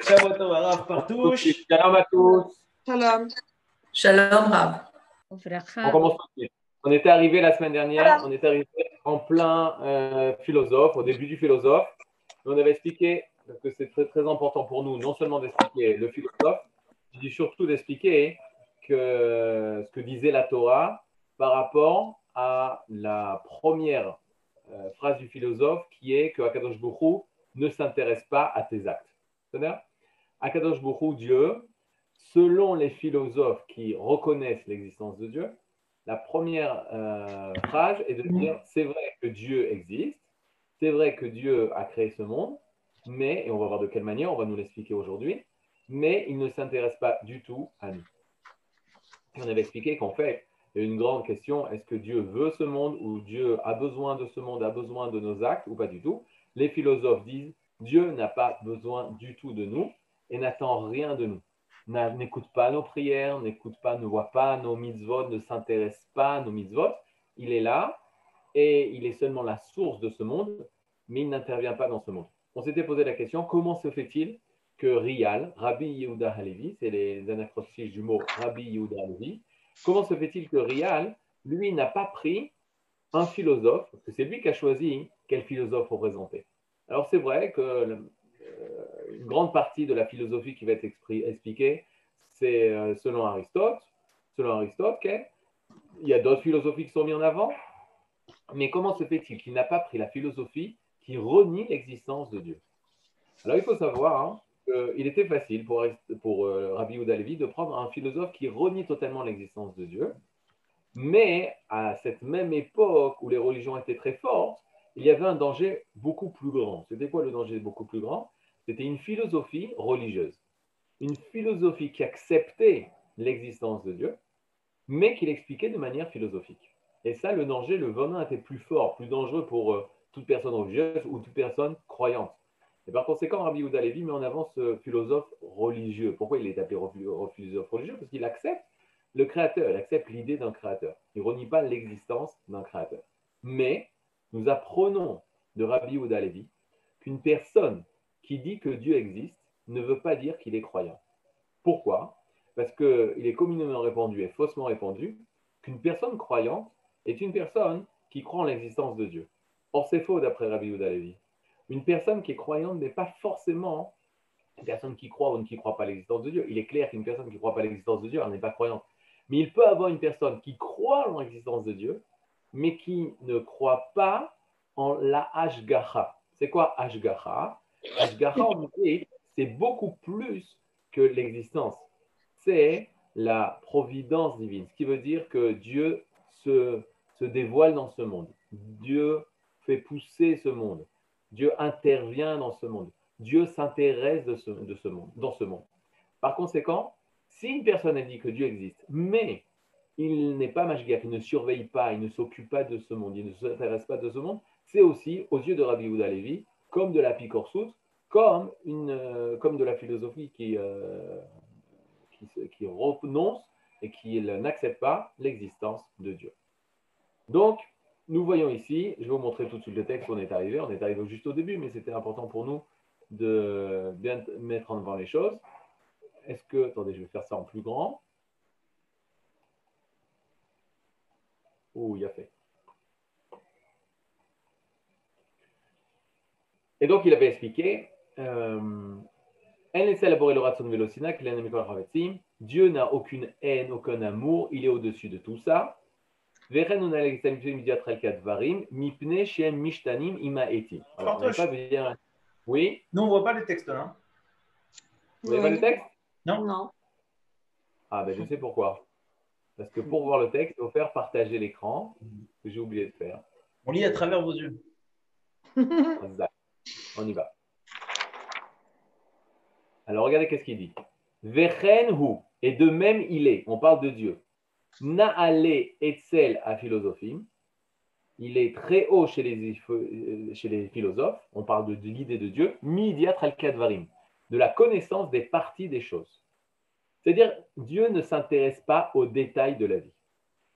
Shabbat Tov, Rav Partouche. Shalom à tous. Shalom. Shalom Rav. On commence tout de suite. On était arrivé la semaine dernière, on était arrivé en plein euh, philosophe, au début du philosophe. On avait expliqué, parce que c'est très, très important pour nous, non seulement d'expliquer le philosophe, dis surtout d'expliquer que ce que disait la Torah par rapport à la première euh, phrase du philosophe qui est que Akadosh Bokhu ne s'intéresse pas à tes actes. C'est-à-dire, Akadosh Dieu, selon les philosophes qui reconnaissent l'existence de Dieu, la première euh, phrase est de dire c'est vrai que Dieu existe, c'est vrai que Dieu a créé ce monde, mais, et on va voir de quelle manière, on va nous l'expliquer aujourd'hui, mais il ne s'intéresse pas du tout à nous. on avait expliqué qu'en fait, il y a une grande question est-ce que Dieu veut ce monde ou Dieu a besoin de ce monde, a besoin de nos actes ou pas du tout. Les philosophes disent Dieu n'a pas besoin du tout de nous et n'attend rien de nous n'écoute pas nos prières, n'écoute pas, ne voit pas nos mitzvot, ne s'intéresse pas à nos mitzvot. Il est là et il est seulement la source de ce monde, mais il n'intervient pas dans ce monde. On s'était posé la question comment se fait-il que Rial, Rabbi Yehuda Halevi, c'est les anacrostiques du mot Rabbi Yehuda Halevi, comment se fait-il que Rial, lui, n'a pas pris un philosophe, parce que c'est lui qui a choisi quel philosophe représenter? Alors c'est vrai que euh, une grande partie de la philosophie qui va être expliquée, c'est euh, selon Aristote. Selon Aristote, il y a d'autres philosophies qui sont mises en avant. Mais comment se fait-il qu'il n'a pas pris la philosophie qui renie l'existence de Dieu? Alors il faut savoir hein, qu'il était facile pour, euh, Rabbi Yehuda de prendre un philosophe qui renie totalement l'existence de Dieu. Mais à cette même époque où les religions étaient très fortes, il y avait un danger beaucoup plus grand. C'était quoi le danger beaucoup plus grand? C'était une philosophie religieuse. Une philosophie qui acceptait l'existence de Dieu, mais qui l'expliquait de manière philosophique. Et ça, le danger, le venin était plus fort, plus dangereux pour euh, toute personne religieuse ou toute personne croyante. Et par conséquent, Rabbi Yehuda Levi met en avant ce philosophe religieux. Pourquoi il est appelé philosophe religieux? Parce qu'il accepte le créateur, il accepte l'idée d'un créateur. Il ne renie pas l'existence d'un créateur. Mais nous apprenons de Rabbi Yehuda Levi qu'une personne qui dit que Dieu existe ne veut pas dire qu'il est croyant. Pourquoi? Parce qu'il est communément répandu et faussement répandu qu'une personne croyante est une personne qui croit en l'existence de Dieu. Or, c'est faux d'après Rabbi Yehuda Levi. Une personne qui est croyante n'est pas forcément une personne qui croit ou qui ne croit pas l'existence de Dieu. Il est clair qu'une personne qui ne croit pas l'existence de Dieu, n'est pas croyante. Mais il peut avoir une personne qui croit en l'existence de Dieu, mais qui ne croit pas en la Ashgaha. C'est quoi Ashgaha Ashgaha, c'est beaucoup plus que l'existence. C'est la providence divine, ce qui veut dire que Dieu se, se dévoile dans ce monde. Dieu fait pousser ce monde. Dieu intervient dans ce monde. Dieu s'intéresse de ce, de ce monde, dans ce monde. Par conséquent, si une personne a dit que Dieu existe, mais il n'est pas Mashgiach, il ne surveille pas, il ne s'occupe pas de ce monde, il ne s'intéresse pas de ce monde, c'est aussi, aux yeux de Rabbi Yehuda Levi, comme de la picorsut, comme, une, euh, comme de la philosophie qui, euh, qui, renonce et qui n'accepte pas l'existence de Dieu. Donc, nous voyons ici, je vais vous montrer tout de suite le texte on est arrivé, on est arrivé juste au début, mais c'était important pour nous de bien mettre en avant les choses. Est-ce que, attendez, je vais faire ça en plus grand. Ouh, il a fait. Et donc, il avait expliqué euh, Dieu n'a aucune haine, aucun amour, il est au-dessus de tout ça. Oui Non, on ne voit pas le texte là. Vous voyez pas le texte Non. non. Ah, ben je sais pourquoi. Parce que pour voir le texte, il faut faire partager l'écran, que j'ai oublié de faire. On lit à travers vos yeux. On y va. Alors regardez qu'est-ce qu'il dit. Vechen et de même il est. On parle de Dieu. Naale etzel à philosophie. Il est très haut chez les, euh, chez les philosophes. On parle de, l'idée de Dieu. Midiat al kadvarim, de la connaissance des parties des choses. C'est-à-dire, Dieu ne s'intéresse pas aux détails de la vie.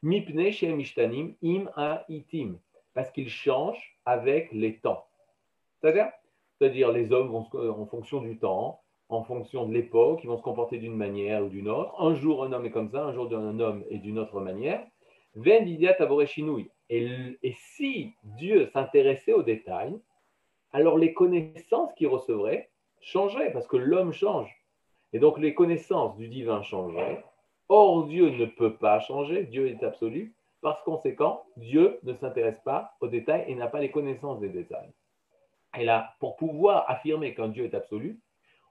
Mipne mishtanim im a itim, parce qu'il change avec les temps. C'est-à-dire, c'est-à-dire les hommes vont en fonction du temps, en fonction de l'époque, ils vont se comporter d'une manière ou d'une autre. Un jour, un homme est comme ça, un jour, un homme est d'une autre manière. Et, et si Dieu s'intéressait aux détails, alors les connaissances qu'il recevrait changeraient, parce que l'homme change. Et donc les connaissances du divin changeraient. Or, Dieu ne peut pas changer, Dieu est absolu. Par conséquent, Dieu ne s'intéresse pas aux détails et n'a pas les connaissances des détails. Et là, pour pouvoir affirmer qu'un Dieu est absolu,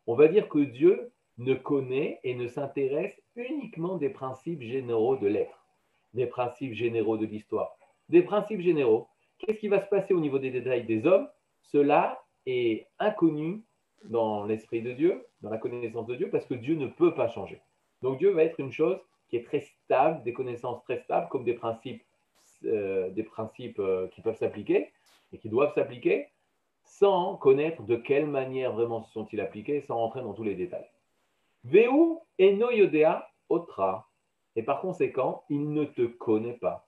on va dire que Dieu ne connaît et ne s'intéresse uniquement des principes généraux de l'être, des principes généraux de l'histoire, des principes généraux. Qu'est-ce qui va se passer au niveau des détails des hommes? Cela est inconnu dans l'esprit de Dieu, dans la connaissance de Dieu, parce que Dieu ne peut pas changer. Donc Dieu va être une chose qui est très stable, des connaissances très stables, comme des principes, euh, des principes euh, qui peuvent s'appliquer et qui doivent s'appliquer, sans connaître de quelle manière vraiment se sont-ils appliqués, sans rentrer dans tous les détails. Veu eno yodea otra. Et par conséquent, il ne te connaît pas.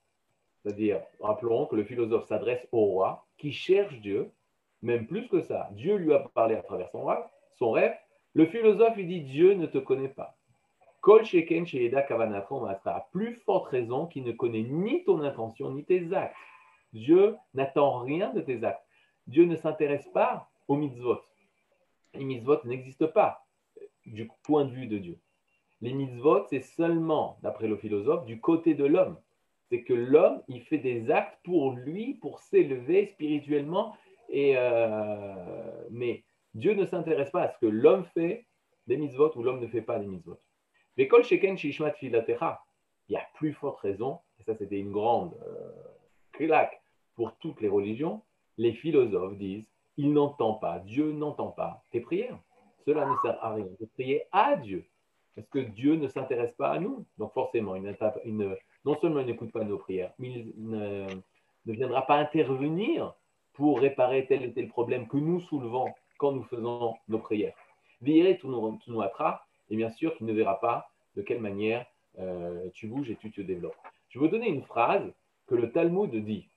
C'est-à-dire, rappelons que le philosophe s'adresse au roi qui cherche Dieu, même plus que ça. Dieu lui a parlé à travers son rêve. Son rêve. Le philosophe lui dit Dieu ne te connaît pas. Kol sheken à plus forte raison qu'il ne connaît ni ton intention ni tes actes. Dieu n'attend rien de tes actes. Dieu ne s'intéresse pas aux mitzvot. Les mitzvot n'existent pas du point de vue de Dieu. Les mitzvot, c'est seulement, d'après le philosophe, du côté de l'homme. C'est que l'homme, il fait des actes pour lui, pour s'élever spirituellement. Et, euh, mais Dieu ne s'intéresse pas à ce que l'homme fait des mitzvot ou l'homme ne fait pas des mitzvot. L'école sheken shishmat filatecha, il y a plus forte raison, et ça c'était une grande euh, pour toutes les religions, les philosophes disent, il n'entend pas, Dieu n'entend pas tes prières. Cela ne sert à rien de prier à Dieu, parce que Dieu ne s'intéresse pas à nous. Donc forcément, il, non seulement il n'écoute pas nos prières, mais il ne, viendra pas intervenir pour réparer tel et tel problème que nous soulevons quand nous faisons nos prières. Virez tout nous attra, et bien sûr, tu ne verras pas de quelle manière euh, tu bouges et tu te développes. Je vais vous donner une phrase que le Talmud dit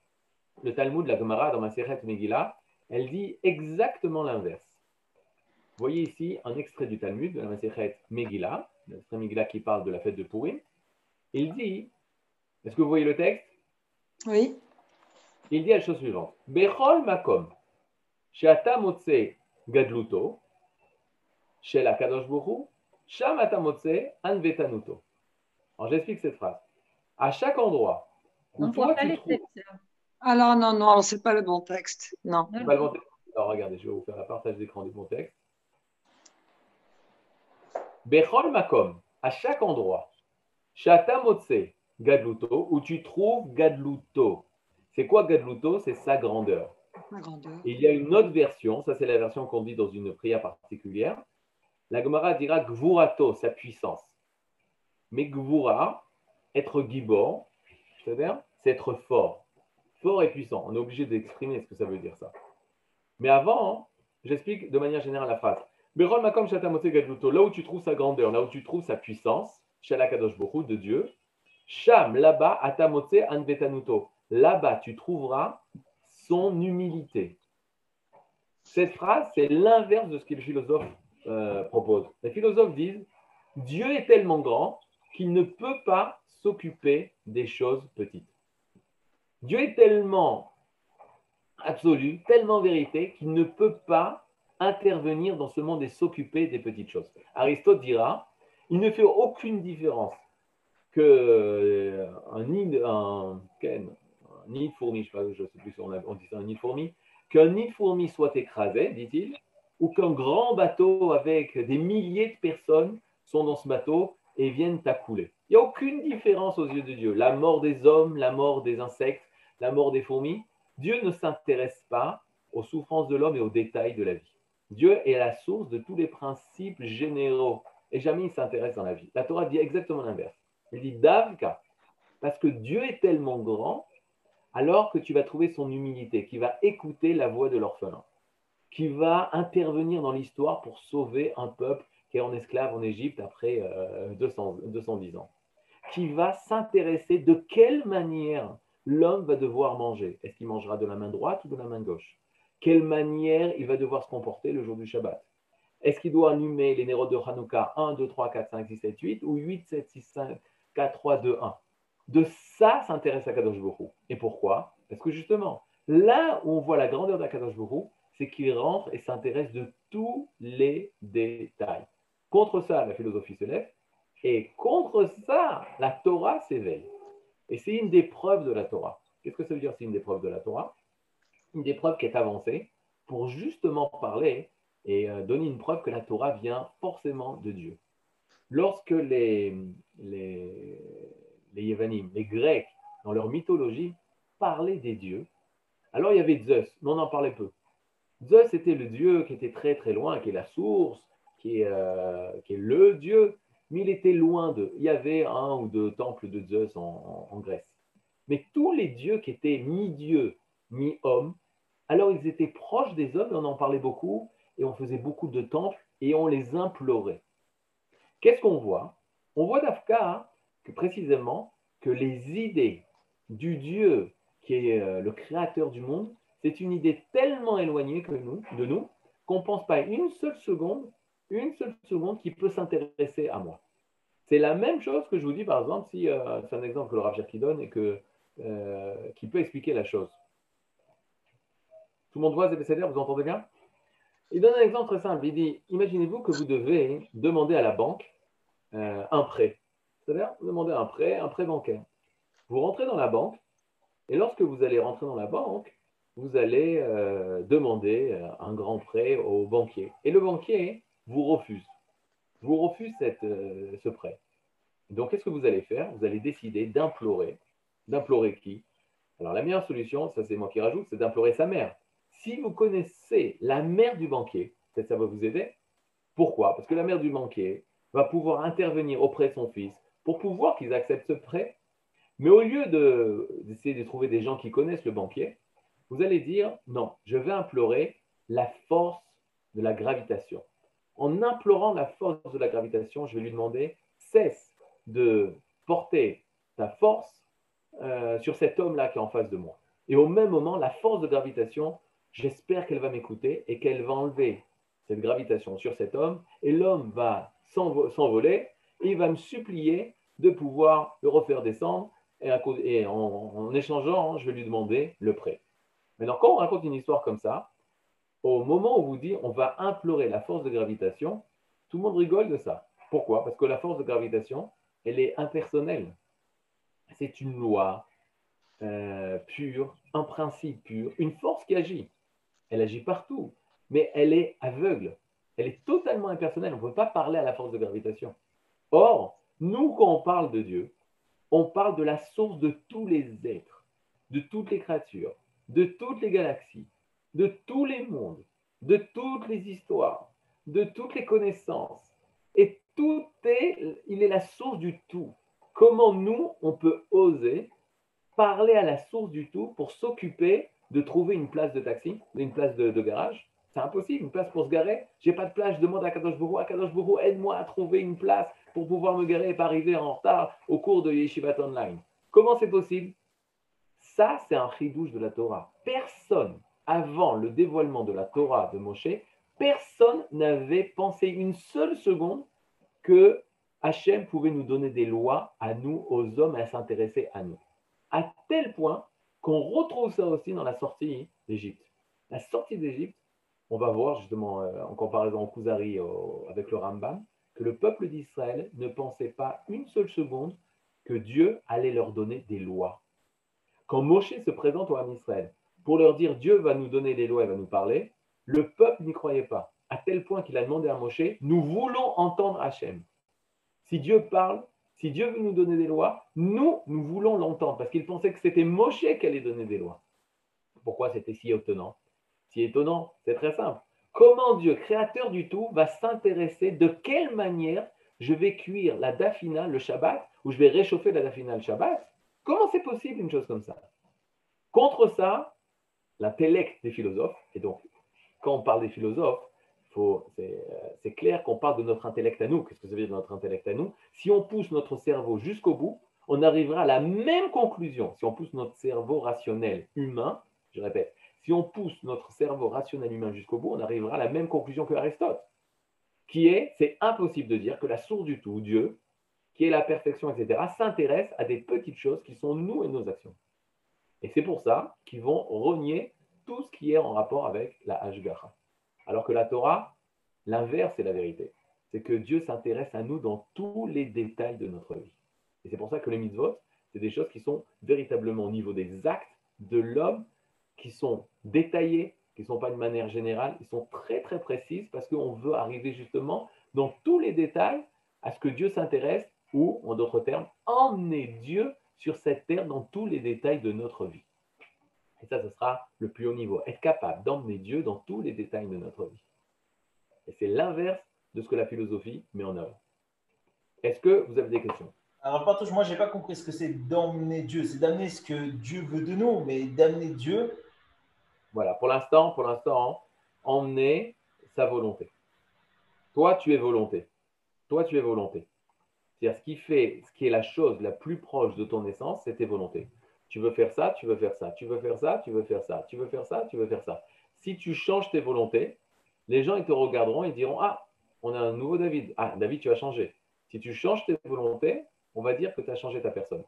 le Talmud, la Gemara dans ma Maseret Megillah, elle dit exactement l'inverse. Voyez ici un extrait du Talmud de la Maseret Megillah, l'extrait Megillah qui parle de la fête de Purim. Il dit, est-ce que vous voyez le texte? Oui. Il dit la chose suivante Bechol makom, she'ata motze gadluto, shel kadosh bohu, sham ata motze anvetanuto. Alors j'explique cette phrase. À chaque endroit où toi tu trouves... Alors non, non, c'est pas le bon texte. Non. Pas le bon texte. Alors regardez, je vais vous faire la partage d'écran du bon texte. Bechol makom, à chaque endroit, Shata motse gadluto, où tu trouves gadluto. C'est quoi gadluto? C'est sa grandeur. grandeur. il y a une autre version, ça c'est la version qu'on dit dans une prière particulière. La Gemara dira gvurato, sa puissance. Mais gvura, être gibor, c'est-à-dire, c'est être fort fort et puissant. On est obligé d'exprimer ce que ça veut dire ça. Mais avant, j'explique de manière générale la phrase. Là où tu trouves sa grandeur, là où tu trouves sa puissance, Shalakadosh de Dieu, Sham, là-bas, Atamote Anvetanuto. Là-bas, tu trouveras son humilité. Cette phrase, c'est l'inverse de ce que le philosophe euh, propose. Les philosophes disent Dieu est tellement grand qu'il ne peut pas s'occuper des choses petites. Dieu est tellement absolu, tellement vérité, qu'il ne peut pas intervenir dans ce monde et s'occuper des petites choses. Aristote dira, il ne fait aucune différence que euh, un un, nid de fourmi, je ne sais, plus si on, dit ça, un nid de fourmi, qu'un nid de fourmi soit écrasé, dit-il, ou qu'un grand bateau avec des milliers de personnes sont dans ce bateau et viennent à couler. Il n'y a aucune différence aux yeux de Dieu. La mort des hommes, la mort des insectes, la mort des fourmis, Dieu ne s'intéresse pas aux souffrances de l'homme et aux détails de la vie. Dieu est la source de tous les principes généraux et jamais il s'intéresse dans la vie. La Torah dit exactement l'inverse. Elle dit Davka, parce que Dieu est tellement grand, alors que tu vas trouver son humilité, qui va écouter la voix de l'orphelin, qui va intervenir dans l'histoire pour sauver un peuple qui est en esclave en Égypte après 200, euh, 210 ans, qui va s'intéresser de quelle manière l'homme va devoir manger. Est-ce qu'il mangera de la main droite ou de la main gauche? Quelle manière il va devoir se comporter le jour du Shabbat? Est-ce qu'il doit allumer les nérodes de Hanouka 1, 2, 3, 4, 5, 6, 7, 8 ou 8, 7, 6, 5, 4, 3, 2, 1 De ça s'intéresse Akadosh Baruch Et pourquoi? Parce que justement, là où on voit la grandeur d'Akadosh Baruch c'est qu'il rentre et s'intéresse de tous les détails. Contre ça, la philosophie se lève, et contre ça, la Torah s'éveille. Et c'est une des preuves de la Torah. Qu'est-ce que ça veut dire, c'est une des preuves de la Torah? Une des preuves qui est avancée pour justement parler et euh, donner une preuve que la Torah vient forcément de Dieu. Lorsque les, les, les Yévanim, les Grecs, dans leur mythologie, parlaient des dieux, alors il y avait Zeus, mais on en parlait peu. Zeus était le dieu qui était très très loin, qui est la source, qui est, euh, le dieu, mais il était loin d'eux. Il y avait un ou deux temples de Zeus en, Grèce. Mais tous les dieux qui étaient mi-dieu, mi-homme, alors ils étaient proches des hommes, et on en parlait beaucoup, et on faisait beaucoup de temples et on les implorait. Qu'est-ce qu'on voit? On voit d'Afka que précisément que les idées du Dieu qui est euh, le créateur du monde, c'est une idée tellement éloignée que nous, de nous qu'on ne pense pas une seule seconde, une seule seconde qui peut s'intéresser à moi. C'est la même chose que je vous dis par exemple, si euh, c'est un exemple que le Rav qui donne et que, euh, qui peut expliquer la chose. Tout le monde voit Zébécéder, vous entendez bien? Il donne un exemple très simple. Il dit Imaginez-vous que vous devez demander à la banque un prêt. C'est-à-dire, vous demandez un prêt, un prêt bancaire. Vous rentrez dans la banque, et lorsque vous allez rentrer dans la banque, vous allez euh, demander euh, un grand prêt au banquier. Et le banquier vous refuse. Vous refuse cette, ce prêt. Donc, qu'est-ce que vous allez faire? Vous allez décider d'implorer. D'implorer qui? Alors, la meilleure solution, ça c'est moi qui rajoute, c'est d'implorer sa mère. Si vous connaissez la mère du banquier, peut-être ça va vous aider. Pourquoi? Parce que la mère du banquier va pouvoir intervenir auprès de son fils pour pouvoir qu'ils acceptent ce prêt. Mais au lieu d'essayer de, trouver des gens qui connaissent le banquier, vous allez dire non, je vais implorer la force de la gravitation. En implorant la force de la gravitation, je vais lui demander cesse de porter ta force euh, sur cet homme-là qui est en face de moi. Et au même moment, la force de gravitation J'espère qu'elle va m'écouter et qu'elle va enlever cette gravitation sur cet homme et l'homme va s'envoler il va me supplier de pouvoir le refaire descendre et, en, échangeant, je vais lui demander le prêt. Maintenant, quand on raconte une histoire comme ça, au moment où vous dit on va implorer la force de gravitation, tout le monde rigole de ça. Pourquoi? Parce que la force de gravitation, elle est impersonnelle. C'est une loi euh, pure, un principe pur, une force qui agit elle agit partout, mais elle est aveugle, elle est totalement impersonnelle, on ne peut pas parler à la force de gravitation. Or, nous, quand on parle de Dieu, on parle de la source de tous les êtres, de toutes les créatures, de toutes les galaxies, de tous les mondes, de toutes les histoires, de toutes les connaissances. Et tout est, il est la source du tout. Comment nous, on peut oser parler à la source du tout pour s'occuper de trouver une place de taxi, une place de, garage? C'est impossible, une place pour se garer. J'ai pas de place, je demande à Kadosh Bourou, à Kadosh Bourou, aide-moi à trouver une place pour pouvoir me garer et pas arriver en retard au cours de Yeshivat Online. Comment c'est possible? Ça, c'est un ridouche de la Torah. Personne, avant le dévoilement de la Torah de Moshe, personne n'avait pensé une seule seconde que Hachem pouvait nous donner des lois à nous, aux hommes, à s'intéresser à nous. À tel point qu'on retrouve ça aussi dans la sortie d'Égypte. La sortie d'Égypte, on va voir justement euh, en comparaison au Kuzari avec le Rambam, le peuple d'Israël ne pensait pas une seule seconde que Dieu allait leur donner des lois. Quand Moshe se présente au Ham Israël pour leur dire Dieu va nous donner des lois, il va nous parler, le peuple n'y croyait pas, à tel point qu'il a demandé à Moshe Nous voulons entendre Hachem. Si Dieu parle, si Dieu veut nous donner des lois, nous, nous voulons l'entendre, parce qu'il pensait que c'était Moshe qui allait donner des lois. Pourquoi c'était si étonnant? Si étonnant, c'est très simple. Comment Dieu, créateur du tout, va s'intéresser de quelle manière je vais cuire la dafina le Shabbat, ou je vais réchauffer la dafina le Shabbat? Comment c'est possible une chose comme ça? Contre ça, l'intellect des philosophes, et donc quand on parle des philosophes, euh, c'est clair qu'on parle de notre intellect à nous. Qu'est-ce que ça veut dire notre intellect à nous? Si on pousse notre cerveau jusqu'au bout, on arrivera à la même conclusion. Si on pousse notre cerveau rationnel humain, je répète, si on pousse notre cerveau rationnel humain jusqu'au bout, on arrivera à la même conclusion que Aristote. qui est, c'est impossible de dire que la source du tout, Dieu, qui est la perfection, etc., s'intéresse à des petites choses qui sont nous et nos actions. Et c'est pour ça qu'ils vont renier tout ce qui est en rapport avec la Hashgacha. Alors que la Torah, l'inverse est la vérité. C'est que Dieu s'intéresse à nous dans tous les détails de notre vie. Et c'est pour ça que les mitzvot, c'est des choses qui sont véritablement au niveau des actes de l'homme, qui sont détaillés, qui ne sont pas de manière générale, ils sont très très précises parce qu'on veut arriver justement dans tous les détails à ce que Dieu s'intéresse ou, en d'autres termes, emmener Dieu sur cette terre dans tous les détails de notre vie. Et ça, ce sera le plus haut niveau. Être capable d'emmener Dieu dans tous les détails de notre vie. Et c'est l'inverse de ce que la philosophie met en œuvre. Est-ce que vous avez des questions? Alors, Partouche, moi, je n'ai pas compris ce que c'est d'emmener Dieu. C'est d'amener ce que Dieu veut de nous, mais d'amener Dieu. Voilà, pour l'instant, pour l'instant, emmener sa volonté. Toi, tu es volonté. Toi, tu es volonté. C'est-à-dire ce qui fait, ce qui est la chose la plus proche de ton essence, c'est tes volontés. Tu veux faire ça, tu veux faire ça, tu veux faire ça, tu veux faire ça, tu veux faire ça, tu veux faire ça. Si tu changes tes volontés, les gens ils te regarderont et diront Ah, on a un nouveau David. Ah, David, tu as changé. Si tu changes tes volontés, on va dire que tu as changé ta personne.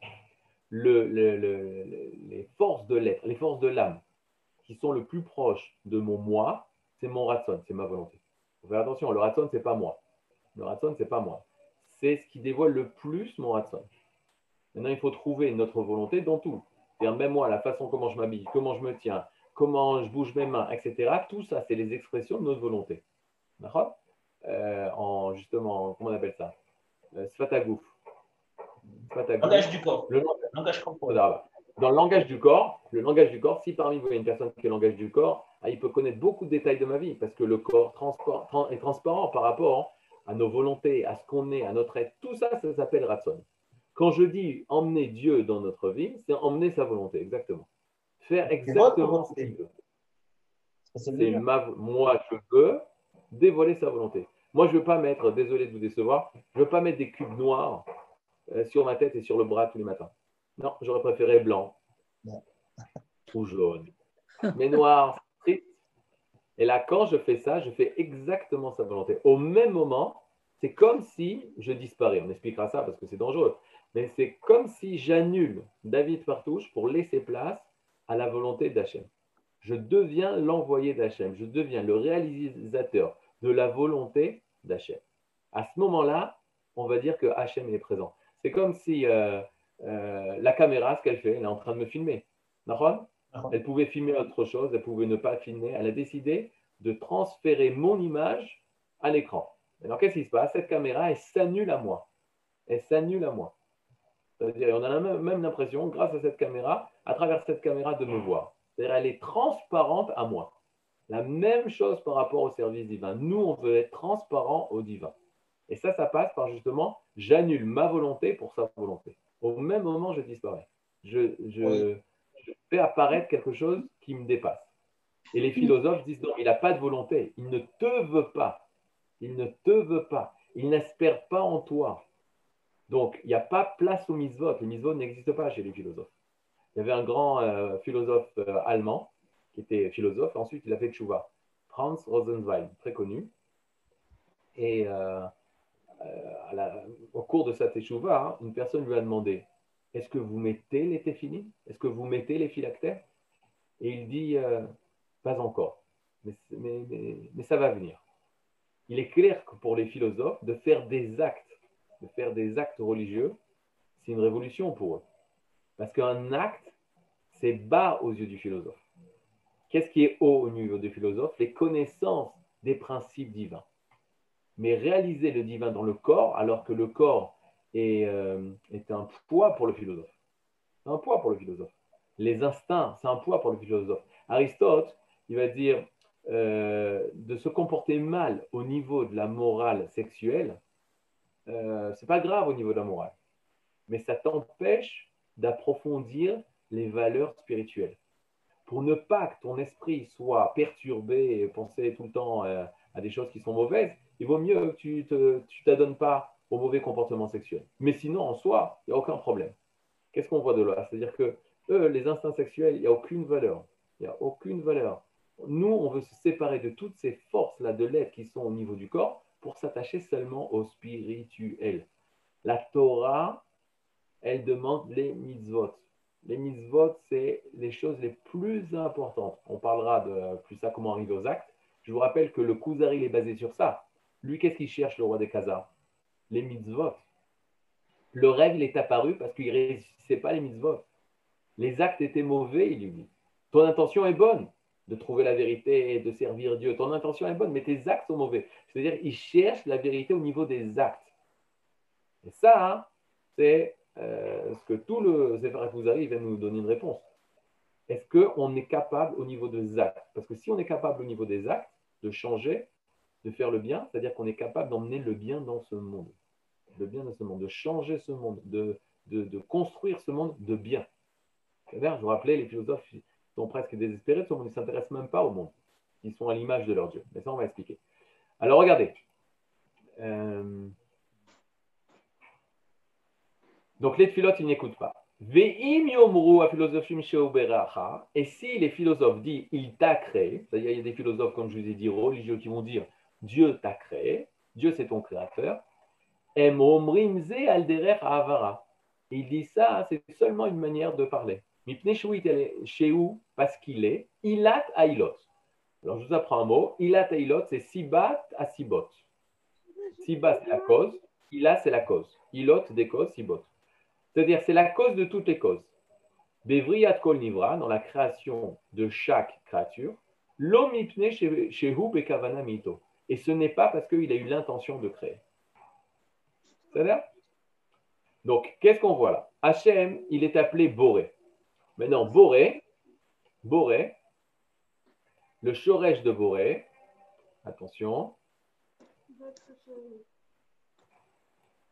les forces de l'être, les forces de l'âme qui sont le plus proches de mon moi, c'est mon ratson, c'est ma volonté. Faut faire attention, le ratson, c'est pas moi. Le ratson, c'est pas moi c'est ce qui dévoile le plus mon ratson. Maintenant, il faut trouver notre volonté dans tout. C'est-à-dire, même moi, la façon comment je m'habille, comment je me tiens, comment je bouge mes mains, etc. Tout ça, c'est les expressions de notre volonté. D'accord? Euh, En justement, comment on appelle ça? Euh, Sfatagouf. Langage du corps. Le langage, corporel. Dans le langage du corps, le langage du corps, si parmi vous il y a une personne qui a le langage du corps, ah, il peut connaître beaucoup de détails de ma vie parce que le corps est transparent par rapport à nos volontés, à ce qu'on est, à notre être, tout ça, ça s'appelle ratson. Quand je dis emmener Dieu dans notre vie, c'est emmener sa volonté, exactement. Faire exactement ce qu'il veut. C'est moi, je veux dévoiler sa volonté. Moi, je ne veux pas mettre, désolé de vous décevoir, je ne veux pas mettre des cubes noirs euh, sur ma tête et sur le bras tous les matins. Non, j'aurais préféré blanc ou jaune. Mais noir, et là, quand je fais ça, je fais exactement sa volonté. Au même moment, c'est comme si je disparais. On expliquera ça parce que c'est dangereux. Mais c'est comme si j'annule David Partouche pour laisser place à la volonté d'Hachem. Je deviens l'envoyé d'Hachem. Je deviens le réalisateur de la volonté d'Hachem. À ce moment-là, on va dire que Hachem est présent. C'est comme si euh, euh, la caméra, ce qu'elle fait, elle est en train de me filmer. Elle pouvait filmer autre chose, elle pouvait ne pas filmer. Elle a décidé de transférer mon image à l'écran. Alors qu'est-ce qui se passe? Cette caméra, elle s'annule à moi. Elle s'annule à moi. C'est-à-dire, on a même l'impression, grâce à cette caméra, à travers cette caméra, de me voir. C'est-à-dire, elle est transparente à moi. La même chose par rapport au service divin. Nous, on veut être transparent au divin. Et ça, ça passe par justement, j'annule ma volonté pour sa volonté. Au même moment, je disparais. Je, je, je fais apparaître quelque chose qui me dépasse. Et les philosophes disent non, il n'a pas de volonté, il ne te veut pas, il ne te veut pas, il n'espère pas en toi. Donc, il n'y a pas place au misvot. Le misvot n'existe pas chez les philosophes. Il y avait un grand euh, philosophe euh, allemand qui était philosophe, ensuite il a fait tchouva, Franz Rosenwein, très connu. Et euh, au cours de sa tchouva, une personne lui a demandé est-ce que vous mettez les téphilines Est-ce que vous mettez les phylactères? Et il dit euh, Pas encore, mais, ça va venir. Il est clair que pour les philosophes, de faire des actes, de faire des actes religieux, c'est une révolution pour eux. Parce qu'un acte, c'est bas aux yeux du philosophe. Qu'est-ce qui est haut au niveau du philosophe? Les connaissances des principes divins. Mais réaliser le divin dans le corps, alors que le corps est, euh, est un poids pour le philosophe. C'est un poids pour le philosophe. Les instincts, c'est un poids pour le philosophe. Aristote, il va dire euh, de se comporter mal au niveau de la morale sexuelle, euh, c'est pas grave au niveau de la morale, mais ça t'empêche d'approfondir les valeurs spirituelles. Pour ne pas que ton esprit soit perturbé et penser tout le temps euh, à des choses qui sont mauvaises, il vaut mieux que tu ne t'adonnes pas au mauvais comportement sexuel. Mais sinon, en soi, il n'y a aucun problème. Qu'est-ce qu'on voit de là? C'est-à-dire que les instincts sexuels, il n'y a aucune valeur. Il n'y a aucune valeur. Nous, on veut se séparer de toutes ces forces-là de l'être qui sont au niveau du corps pour s'attacher seulement au spirituel. La Torah, elle demande les mitzvot. Les mitzvot, c'est les choses les plus importantes. On parlera de plus ça, comment arriver aux actes. Je vous rappelle que le Kuzari est basé sur ça. Lui, qu'est-ce qu'il cherche, le roi des Khazars? Les mitzvot. Le rêve, il est apparu parce qu'il ne réussissait pas les mitzvot. Les actes étaient mauvais, il lui dit. Ton intention est bonne de trouver la vérité et de servir Dieu. Ton intention est bonne, mais tes actes sont mauvais. C'est-à-dire, il cherche la vérité au niveau des actes. Et ça, hein, c'est euh, ce que tout le Sefer Kuzari va nous donner une réponse. Est-ce qu'on est capable au niveau des actes? Parce que si on est capable au niveau des actes de changer, de faire le bien, c'est-à-dire qu'on est capable d'emmener le bien dans ce monde. Le bien dans ce monde, de changer ce monde, de, de, construire ce monde de bien. Je vous rappelais, les philosophes sont presque désespérés de ce monde, ils ne s'intéressent même pas au monde. Ils sont à l'image de leur Dieu. Mais ça, on va expliquer. Alors, regardez. Euh, donc, les philosophes, ils n'écoutent pas. Et si les philosophes disent il t'a créé, c'est-à-dire il y a des philosophes, comme je vous ai dit, religieux, qui vont dire Dieu t'a créé, Dieu c'est ton créateur, il dit ça, c'est seulement une manière de parler. Parce qu'il est, ilat ailot. Alors je vous apprends un mot. Ilat ailot, c'est sibat à sibot. Sibat, c'est la cause. Ilat, c'est la cause. Ilot, des causes, sibot. C'est-à-dire, c'est la cause de toutes les causes. Bevriat kol nivra, dans la création de chaque créature, l'homme shehu bekavana mito. Et ce n'est pas parce qu'il a eu l'intention de créer. C'est-à-dire Donc, qu'est-ce qu'on voit là? Hachem, il est appelé Boré. Maintenant, Boré, Boré, le Shoresh de Boré, attention.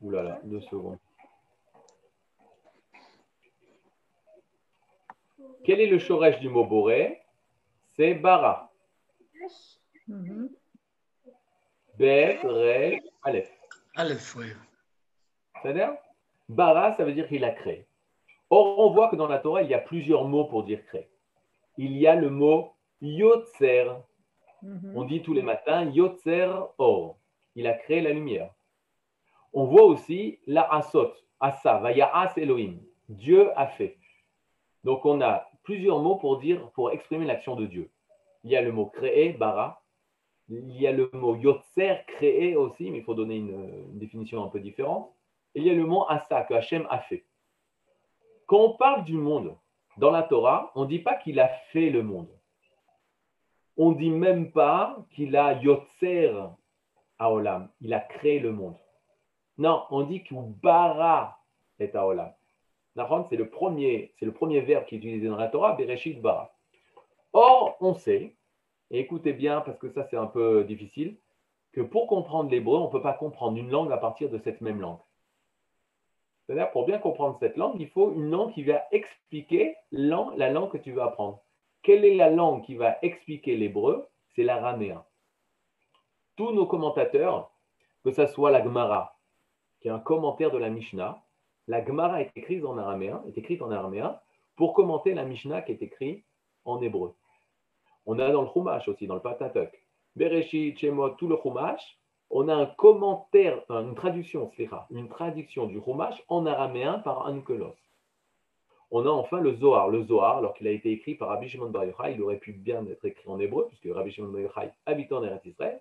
Ouh là là, deux secondes. Quel est le Shoresh du mot Boré? C'est Bara. Mm Bet, Re, Aleph. Aleph, oui. C'est-à-dire Bara, ça veut dire qu'il a créé. Or, on voit que dans la Torah, il y a plusieurs mots pour dire créer. Il y a le mot Yotzer. Mhm. On dit tous les matins Yotzer Or. Il a créé la lumière. On voit aussi la Asot, Asa, Vaya'as Elohim. Dieu a fait. Donc, on a plusieurs mots pour dire, pour exprimer l'action de Dieu. Il y a le mot créer, bara. Il y a le mot yotzer, créer aussi, mais il faut donner une, définition un peu différente. Et il y a le mot asa, que Hachem a fait. Quand on parle du monde dans la Torah, on ne dit pas qu'il a fait le monde. On ne dit même pas qu'il a yotzer aolam. Il a créé le monde. Non, on dit qu'il bara est aolam c'est le c'est le premier verbe qui est utilisé dans la Torah, Bereshit bara. Or, on sait, et écoutez bien parce que ça c'est un peu difficile, que pour comprendre l'hébreu, on ne peut pas comprendre une langue à partir de cette même langue. C'est-à-dire, pour bien comprendre cette langue, il faut une langue qui va expliquer la langue que tu veux apprendre. Quelle est la langue qui va expliquer l'hébreu? C'est l'araméen. Tous nos commentateurs, que ce soit la Gemara, qui est un commentaire de la Mishnah, la Gemara est écrite en araméen, est écrite en araméen pour commenter la Mishnah qui est écrite en hébreu. On a dans le Chumash aussi, dans le Patatok. Bereshit, Shemot, tout le Chumash, on a un commentaire, une traduction, une traduction du Chumash en araméen par Ankelos. On a enfin le Zohar. Le Zohar, alors qu'il a été écrit par Rabbi Shimon Bar Yochai, il aurait pu bien être écrit en hébreu, puisque Rabbi Shimon Bar Yochai habite en Eretz Israël,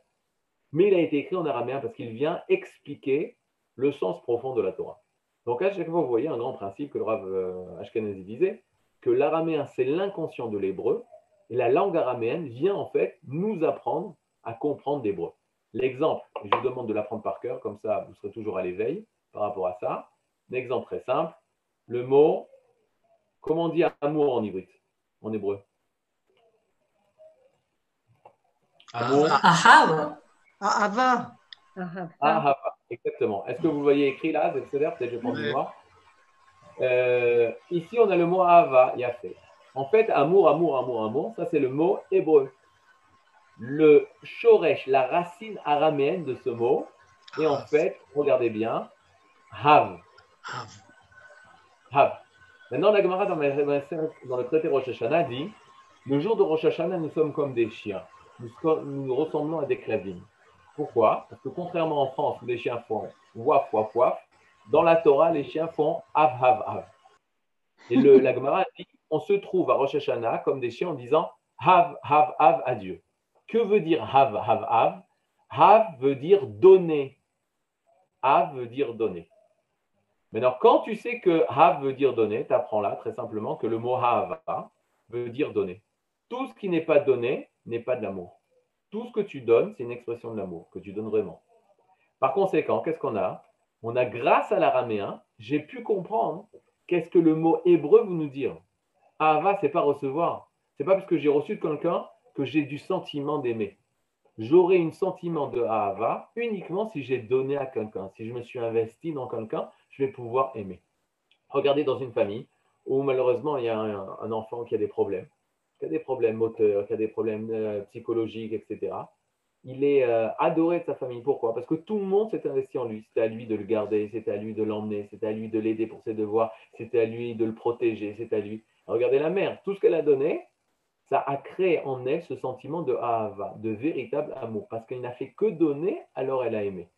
mais il a été écrit en araméen parce qu'il vient expliquer le sens profond de la Torah. Donc à chaque fois, vous voyez un grand principe que le Rav euh, Ashkenazi disait, que l'araméen, c'est l'inconscient de l'hébreu, et la langue araméenne vient en fait nous apprendre à comprendre l'hébreu. L'exemple, je vous demande de l'apprendre par cœur, comme ça vous serez toujours à l'éveil par rapport à ça. Un exemple très simple, le mot, comment on dit amour en hybride, en hébreu Amour. Ahava. Ahava. Ahava. Exactement. Est-ce que vous voyez écrit là Peut-être je pense voir. Euh, ici, on a le mot Ava, fait. En fait, amour, amour, amour, amour, ça c'est le mot hébreu. Le shoresh, la racine araméenne de ce mot, et en fait, regardez bien, Hav. Hav. Maintenant, la Gemara dans, le traité Rosh Hashanah dit le jour de Rosh Hashanah, nous sommes comme des chiens. Nous, nous ressemblons à des clavines. Pourquoi? Parce que contrairement en France où les chiens font waf, waf, waf, dans la Torah, les chiens font av, av, av. Et le, la Gemara dit on se trouve à Rosh Hashanah comme des chiens en disant have, have, have à Dieu. Que veut dire have, have, have Have veut dire donner. Have veut dire donner. Maintenant, quand tu sais que have veut dire donner, tu apprends là très simplement que le mot have veut dire donner. Tout ce qui n'est pas donné n'est pas de l'amour. Tout ce que tu donnes, c'est une expression de l'amour, que tu donnes vraiment. Par conséquent, qu'est-ce qu'on a? On a, grâce à l'araméen, j'ai pu comprendre qu'est-ce que le mot hébreu veut nous dire. Ahava, c'est pas recevoir. C'est pas parce que j'ai reçu de quelqu'un que j'ai du sentiment d'aimer. J'aurai un sentiment de Ahava uniquement si j'ai donné à quelqu'un. Si je me suis investi dans quelqu'un, je vais pouvoir aimer. Regardez dans une famille où malheureusement il y a un, enfant qui a des problèmes, qui a des problèmes moteurs, qui a des problèmes euh, psychologiques, etc. Il est euh, adoré de sa famille. Pourquoi? Parce que tout le monde s'est investi en lui. C'était à lui de le garder, c'était à lui de l'emmener, c'était à lui de l'aider pour ses devoirs, c'était à lui de le protéger, c'est à lui. Regardez la mère, tout ce qu'elle a donné, ça a créé en elle ce sentiment de Ahava, de véritable amour, parce qu'elle n'a fait que donner, alors elle a aimé.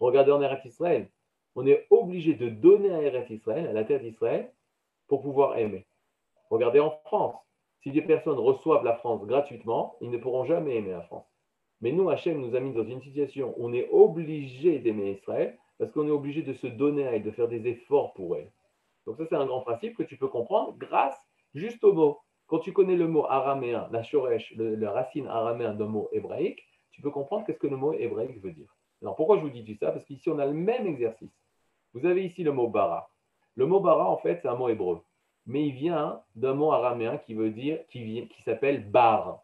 Regardez en Eretz Israël, on est obligé de donner à Eretz Israël, à la terre d'Israël, pour pouvoir aimer. Regardez en France, si des personnes reçoivent la France gratuitement, ils ne pourront jamais aimer la France. Mais nous, Hachem nous a mis dans une situation où on est obligé d'aimer Israël, parce qu'on est obligé de se donner à elle, de faire des efforts pour elle. Donc ça, c'est un grand principe que tu peux comprendre grâce juste au mot. Quand tu connais le mot araméen, la shoresh, la racine araméen d'un mot hébraïque, tu peux comprendre qu'est-ce que le mot hébraïque veut dire. Alors pourquoi je vous dis tout ça? Parce qu'ici, on a le même exercice. Vous avez ici le mot bara. Le mot bara, en fait, c'est un mot hébreu. Mais il vient d'un mot araméen qui veut dire, qui, qui s'appelle bar.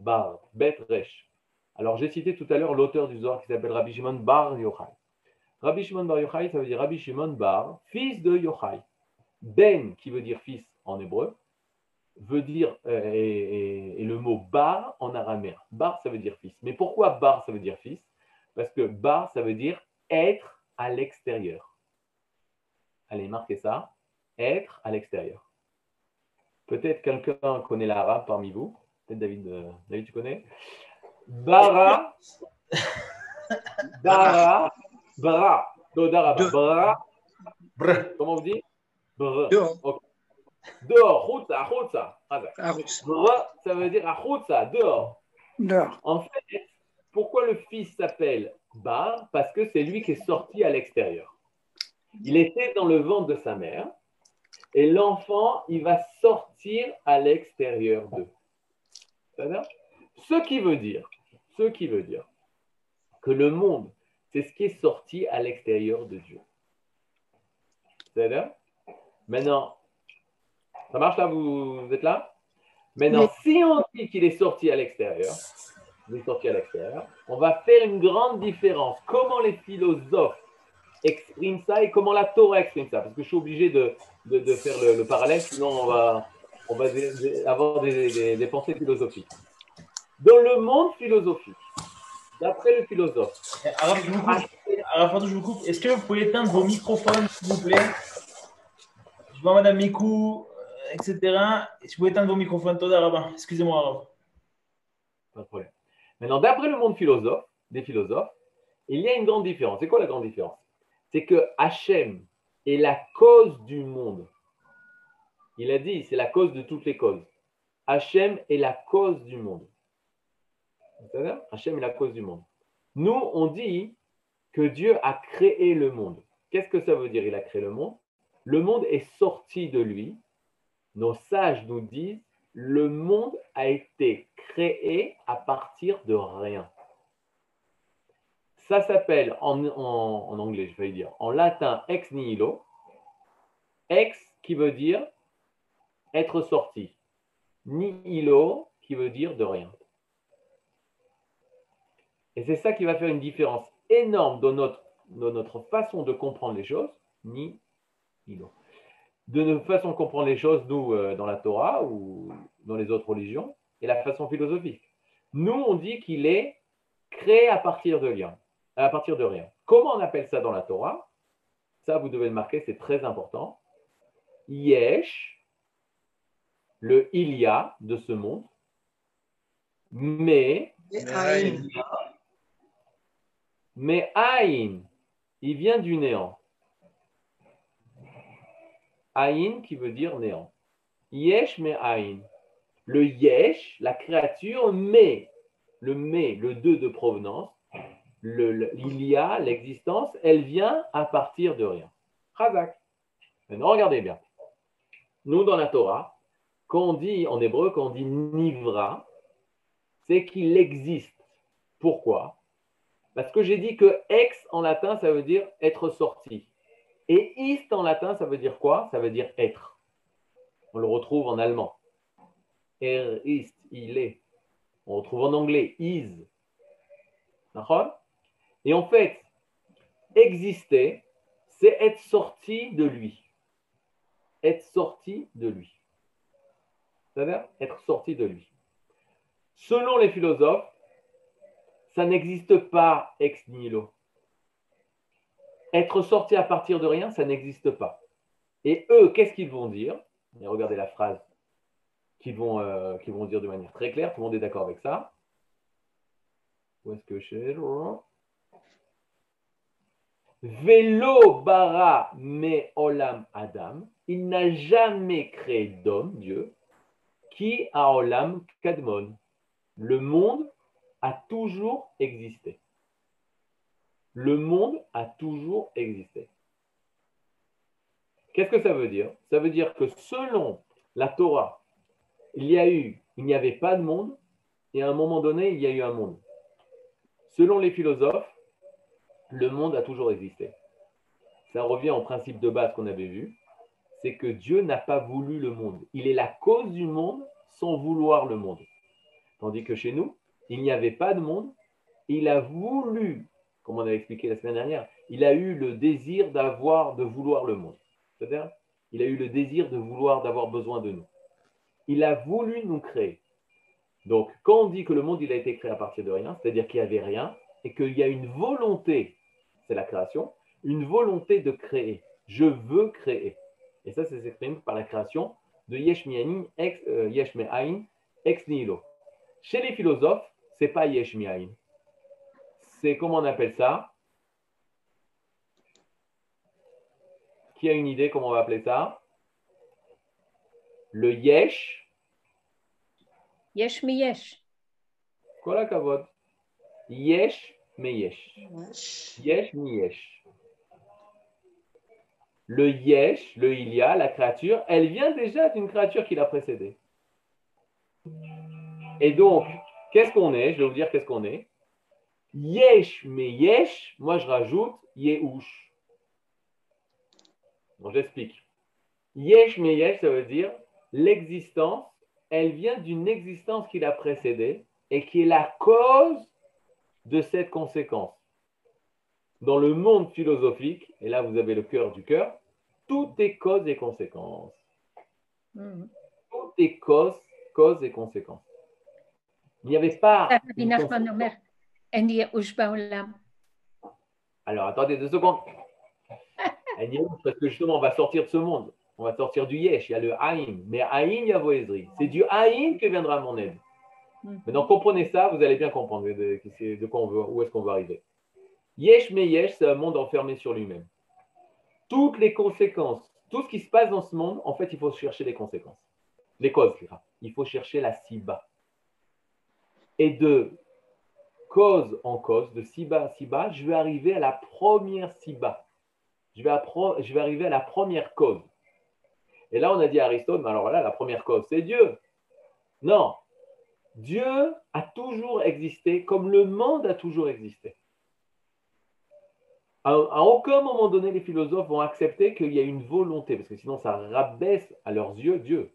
Bar, bet resh. Alors j'ai cité tout à l'heure l'auteur du Zohar qui s'appelle Rabbi Shimon bar Yochai. Rabbi Shimon bar Yochai, ça veut dire Rabbi Shimon bar, fils de Yochai. Ben, qui veut dire fils en hébreu, veut dire, euh, et, le mot bar en araméen. Bar, ça veut dire fils. Mais pourquoi bar, ça veut dire fils? Parce que bar, ça veut dire être à l'extérieur. Allez, marquez ça. Être à l'extérieur. Peut-être quelqu'un connaît l'arabe parmi vous. Peut-être David, euh, David, tu connais? Bara. Dara. Bra. Bra. Comment vous dites Dehors. Dehors, chutza, ça veut dire dehors. Dehors. En fait, pourquoi le fils s'appelle Bar Parce que c'est lui qui est sorti à l'extérieur. Il était dans le ventre de sa mère et l'enfant, il va sortir à l'extérieur d'eux. Ce qui veut dire, ce qui veut dire que le monde, c'est ce qui est sorti à l'extérieur de Dieu. C'est-à-dire Maintenant, ça marche là vous, êtes là? Maintenant, si on dit qu'il est sorti à l'extérieur, il est sorti à l'extérieur, on va faire une grande différence. Comment les philosophes expriment ça et comment la Torah exprime ça? Parce que je suis obligé de, de, faire le, parallèle, sinon on va, on va avoir des, des, pensées philosophiques. Dans le monde philosophique, d'après le philosophe. Alors, je vous coupe. Est-ce que vous pouvez éteindre vos microphones, s'il vous plaît? Je vois Madame Mikou, euh, etc. Si vous pouvez éteindre vos microphones, Toda Excusez-moi, Pas de problème. Maintenant, d'après le monde philosophe, des philosophes, il y a une grande différence. C'est quoi la grande différence? C'est que Hachem est la cause du monde. Il a dit, c'est la cause de toutes les causes. Hachem est la cause du monde. Hachem est la cause du monde. Nous, on dit que Dieu a créé le monde. Qu'est-ce que ça veut dire Il a créé le monde? Le monde est sorti de lui. Nos sages nous disent, le monde a été créé à partir de rien. Ça s'appelle en, anglais, je vais dire, en latin ex nihilo. Ex qui veut dire être sorti. Nihilo qui veut dire de rien. Et c'est ça qui va faire une différence énorme dans notre, façon de comprendre les choses. Ni de notre façon de comprendre les choses, nous, euh, dans la Torah ou dans les autres religions, et la façon philosophique. Nous, on dit qu'il est créé à partir de rien, à partir de rien. Comment on appelle ça dans la Torah? Ça, vous devez le marquer, c'est très important. Yesh, le il y a de ce monde, mais Mais Aïn, il vient du néant. Aïn qui veut dire néant. Yesh mais Aïn. Le Yesh, la créature, mais, le mais, le deux de provenance, il y a, l'existence, elle vient à partir de rien. Chazak. Maintenant, regardez bien. Nous, dans la Torah, quand on dit en hébreu, quand on dit nivra, c'est qu'il existe. Pourquoi? Parce que j'ai dit que ex en latin, ça veut dire être sorti. Et ist en latin, ça veut dire quoi? Ça veut dire être. On le retrouve en allemand. Er ist, il est. On retrouve en anglais, is. Et en fait, exister, c'est être sorti de lui. Être sorti de lui. C'est-à-dire être sorti de lui. Selon les philosophes, ça n'existe pas ex nihilo. Être sorti à partir de rien, ça n'existe pas. Et eux, qu'est-ce qu'ils vont dire? Regardez la phrase qu'ils vont, euh, dire de manière très claire, tout le monde est d'accord avec ça. Où est-ce que je Velo bara me olam adam. Il n'a jamais créé d'homme, Dieu, qui a olam kadmon. Le monde a toujours existé. Le monde a toujours existé. Qu'est-ce que ça veut dire? Ça veut dire que selon la Torah, il y a eu, il n'y avait pas de monde, et à un moment donné, il y a eu un monde. Selon les philosophes, le monde a toujours existé. Ça revient au principe de base qu'on avait vu, c'est que Dieu n'a pas voulu le monde. Il est la cause du monde sans vouloir le monde. Tandis que chez nous, il n'y avait pas de monde. Il a voulu, comme on a expliqué la semaine dernière, il a eu le désir d'avoir, de vouloir le monde. C'est-à-dire, il a eu le désir de vouloir, d'avoir besoin de nous. Il a voulu nous créer. Donc, quand on dit que le monde il a été créé à partir de rien, c'est-à-dire qu'il n'y avait rien, et qu'il y a une volonté, c'est la création, une volonté de créer. Je veux créer. Et ça, ça s'exprime par la création de Yesh ex, euh, ex nihilo. Chez les philosophes, c'est pas Yesh C'est comment on appelle ça? Qui a une idée comment on va appeler ça? Le Yesh? Yesh mi Yesh. Quoi la kavod Yesh me Yesh. Yesh mi Yesh. Le Yesh, le Ilia, la créature, elle vient déjà d'une créature qui l'a précédée. Et donc, qu'est-ce qu'on est? Je vais vous dire qu'est-ce qu'on est. Yesh, mais yesh, moi je rajoute yehush. Bon, j'explique. Yesh, mais yesh, ça veut dire l'existence, elle vient d'une existence qui l'a précédée et qui est la cause de cette conséquence. Dans le monde philosophique, et là vous avez le cœur du cœur, tout est cause et conséquence. Mm. Tout est cause, cause et conséquence. Il n'y avait pas. Alors, attendez deux secondes. Parce que justement, on va sortir de ce monde. On va sortir du Yesh. Il y a le Aïn. Mais Aïn Yavoezri. C'est du Aïn que viendra mon aide. Hmm. Maintenant, comprenez ça, vous allez bien comprendre de, de quoi on veut, où est-ce qu'on va arriver. Yesh mais Yesh, c'est un monde enfermé sur lui-même. Toutes les conséquences, tout ce qui se passe dans ce monde, en fait, il faut chercher les conséquences. Les causes, il faut chercher la Siba et de cause en cause, de si bas à si bas, je vais arriver à la première si bas. Je vais, je vais arriver à la première cause. Et là, on a dit à Aristote, mais alors là, la première cause, c'est Dieu. Non, Dieu a toujours existé comme le monde a toujours existé. À, à aucun moment donné, les philosophes vont accepter qu'il y a une volonté, parce que sinon ça rabaisse à leurs yeux Dieu.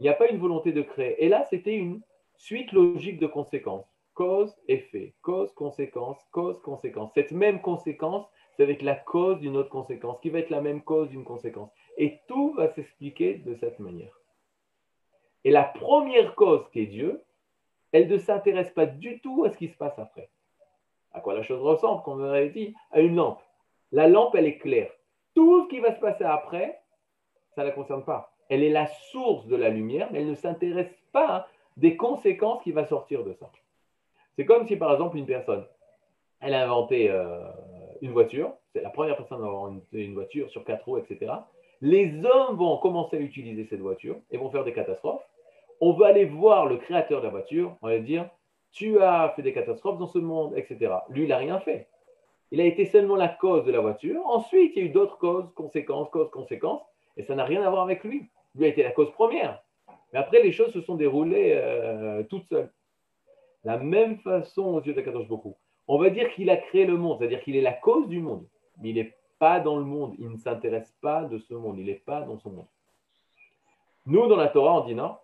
Il n'y a pas une volonté de créer. Et là, c'était une Suite logique de conséquence. Cause, effet. Cause, conséquence, cause, conséquence. Cette même conséquence, c'est avec la cause d'une autre conséquence, qui va être la même cause d'une conséquence. Et tout va s'expliquer de cette manière. Et la première cause qui est Dieu, elle ne s'intéresse pas du tout à ce qui se passe après. À quoi la chose ressemble, comme on avait dit, à une lampe. La lampe, elle est claire. Tout ce qui va se passer après, ça ne la concerne pas. Elle est la source de la lumière, mais elle ne s'intéresse pas des conséquences qui va sortir de ça. C'est comme si, par exemple, une personne, elle a inventé euh, une voiture. C'est la première personne à avoir une, voiture sur quatre roues, etc. Les hommes vont commencer à utiliser cette voiture et vont faire des catastrophes. On va aller voir le créateur de la voiture, on va lui dire Tu as fait des catastrophes dans ce monde, etc. Lui, il n'a rien fait. Il a été seulement la cause de la voiture. Ensuite, il y a eu d'autres causes, conséquences, causes, conséquences, et ça n'a rien à voir avec lui. Lui a été la cause première. Mais après, les choses se sont déroulées euh, toutes seules. La même façon aux yeux d'Akadosh beaucoup. On va dire qu'il a créé le monde, c'est-à-dire qu'il est la cause du monde, mais il n'est pas dans le monde, il ne s'intéresse pas de ce monde, il n'est pas dans son monde. Nous, dans la Torah, on dit non,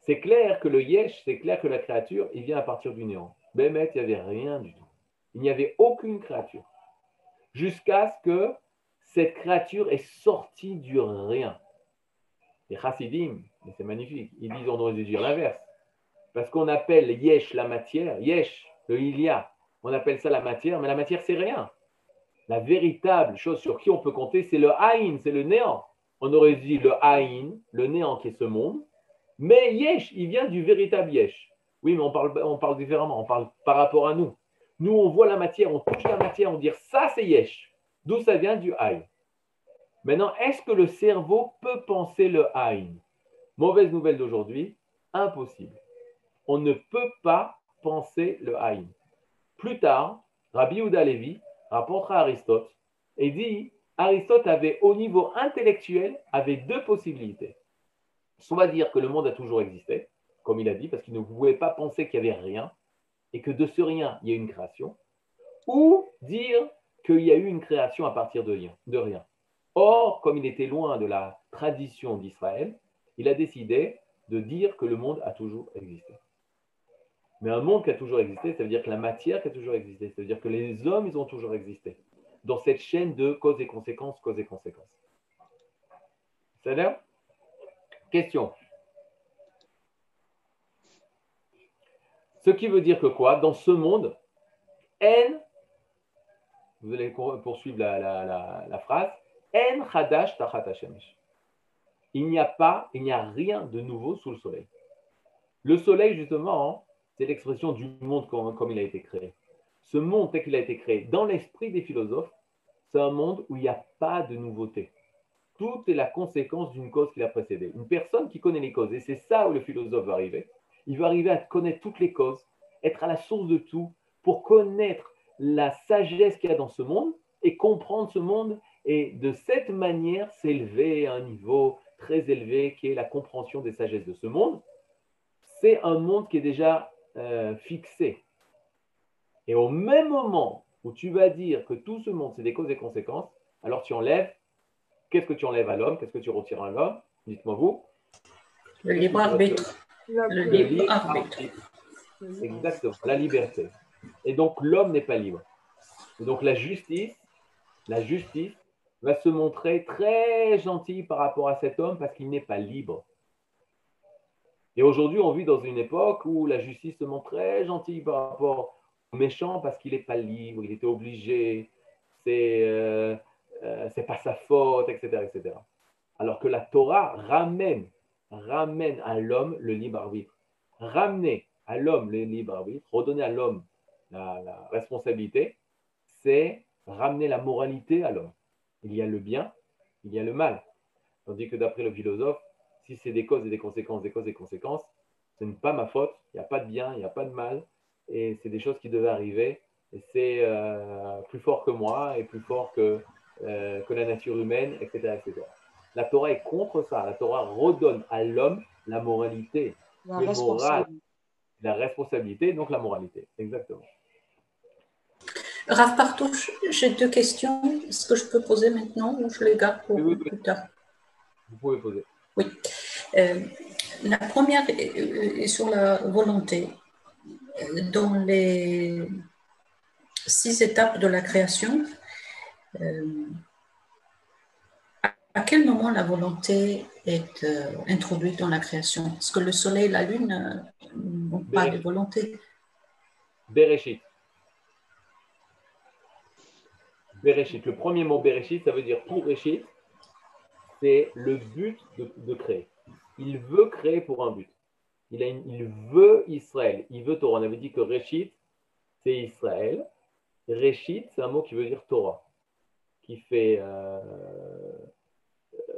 c'est clair que le yesh, c'est clair que la créature, il vient à partir du néant. Bémet, il n'y avait rien du tout. Il n'y avait aucune créature. Jusqu'à ce que cette créature est sortie du rien. Les chassidim, c'est magnifique, ils disent on aurait dû dire l'inverse. Parce qu'on appelle yesh la matière, yesh, le ilia, on appelle ça la matière, mais la matière, c'est rien. La véritable chose sur qui on peut compter, c'est le haïn, c'est le néant. On aurait dit le haïn, le néant qui est ce monde, mais yesh, il vient du véritable yesh. Oui, mais on parle, on parle différemment, on parle par rapport à nous. Nous, on voit la matière, on touche la matière, on dit ça, c'est yesh. D'où ça vient du haïn. Maintenant, est-ce que le cerveau peut penser le haïn Mauvaise nouvelle d'aujourd'hui, impossible. On ne peut pas penser le haïn. Plus tard, Rabbi Ouda Levi rapportera Aristote et dit Aristote avait au niveau intellectuel avait deux possibilités. Soit dire que le monde a toujours existé, comme il a dit, parce qu'il ne pouvait pas penser qu'il n'y avait rien, et que de ce rien, il y a une création, ou dire qu'il y a eu une création à partir. De rien. Or, comme il était loin de la tradition d'Israël, il a décidé de dire que le monde a toujours existé. Mais un monde qui a toujours existé, ça veut dire que la matière qui a toujours existé, ça veut dire que les hommes, ils ont toujours existé. Dans cette chaîne de cause et conséquences, cause et conséquences. C'est là Question. Ce qui veut dire que quoi? Dans ce monde, N, vous allez poursuivre la, phrase, N Hadash Tachat Il n'y a pas, il n'y a rien de nouveau sous le soleil. Le soleil, justement, c'est l'expression du monde comme, il a été créé. Ce monde tel qu'il a été créé dans l'esprit des philosophes, c'est un monde où il n'y a pas de nouveauté. Tout est la conséquence d'une cause qui l'a précédée. Une personne qui connaît les causes, et c'est ça où le philosophe va arriver, il va arriver à connaître toutes les causes, être à la source de tout, pour connaître la sagesse qu'il y a dans ce monde et comprendre ce monde et de cette manière s'élever à un niveau très élevé qui est la compréhension des sagesses de ce monde. C'est un monde qui est déjà euh, fixé. Et au même moment où tu vas dire que tout ce monde, c'est des causes et conséquences, alors tu enlèves, qu'est-ce que tu enlèves à l'homme? Qu'est-ce que tu retires à l'homme? Dites-moi vous. Le libre arbitre. Le, libre arbitre. Exactement, la liberté. Et donc l'homme n'est pas libre. Et donc la justice, la justice va se montrer très gentille par rapport à cet homme parce qu'il n'est pas libre. Et aujourd'hui, on vit dans une époque où la justice se montre très gentille par rapport au méchant parce qu'il n'est pas libre, il était obligé, c'est euh, euh, pas sa faute, etc., etc. Alors que la Torah ramène, ramène à l'homme le libre arbitre. Ramener à l'homme le libre arbitre, redonner à l'homme la, la responsabilité, c'est ramener la moralité à l'homme. Il y a le bien, il y a le mal. Tandis que d'après le philosophe, si c'est des causes et des conséquences, des causes et conséquences, ce n'est pas ma faute, il n'y a pas de bien, il n'y a pas de mal, et c'est des choses qui devaient arriver, et c'est euh, plus fort que moi, et plus fort que, euh, que la nature humaine, etc., etc. La Torah est contre ça, la Torah redonne à l'homme la moralité, la, responsabilité. la responsabilité, donc la moralité, exactement. Raph Partouche, j'ai deux questions. Est-ce que je peux poser maintenant ou je les garde pour plus tard? Vous pouvez poser. Oui. Euh, la première est sur la volonté. Dans les six étapes de la création, euh, à quel moment la volonté est euh, introduite dans la création? Est-ce que le soleil et la lune n'ont pas de volonté Bereshit. Bereshit. Le premier mot Bereshit, ça veut dire pour Bereshit c'est le but de, créer. Il veut créer pour un but. Il, a il veut Israël, il veut Torah. On avait dit que Réchit, c'est Israël. Réchit, c'est un mot qui veut dire Torah, qui fait euh,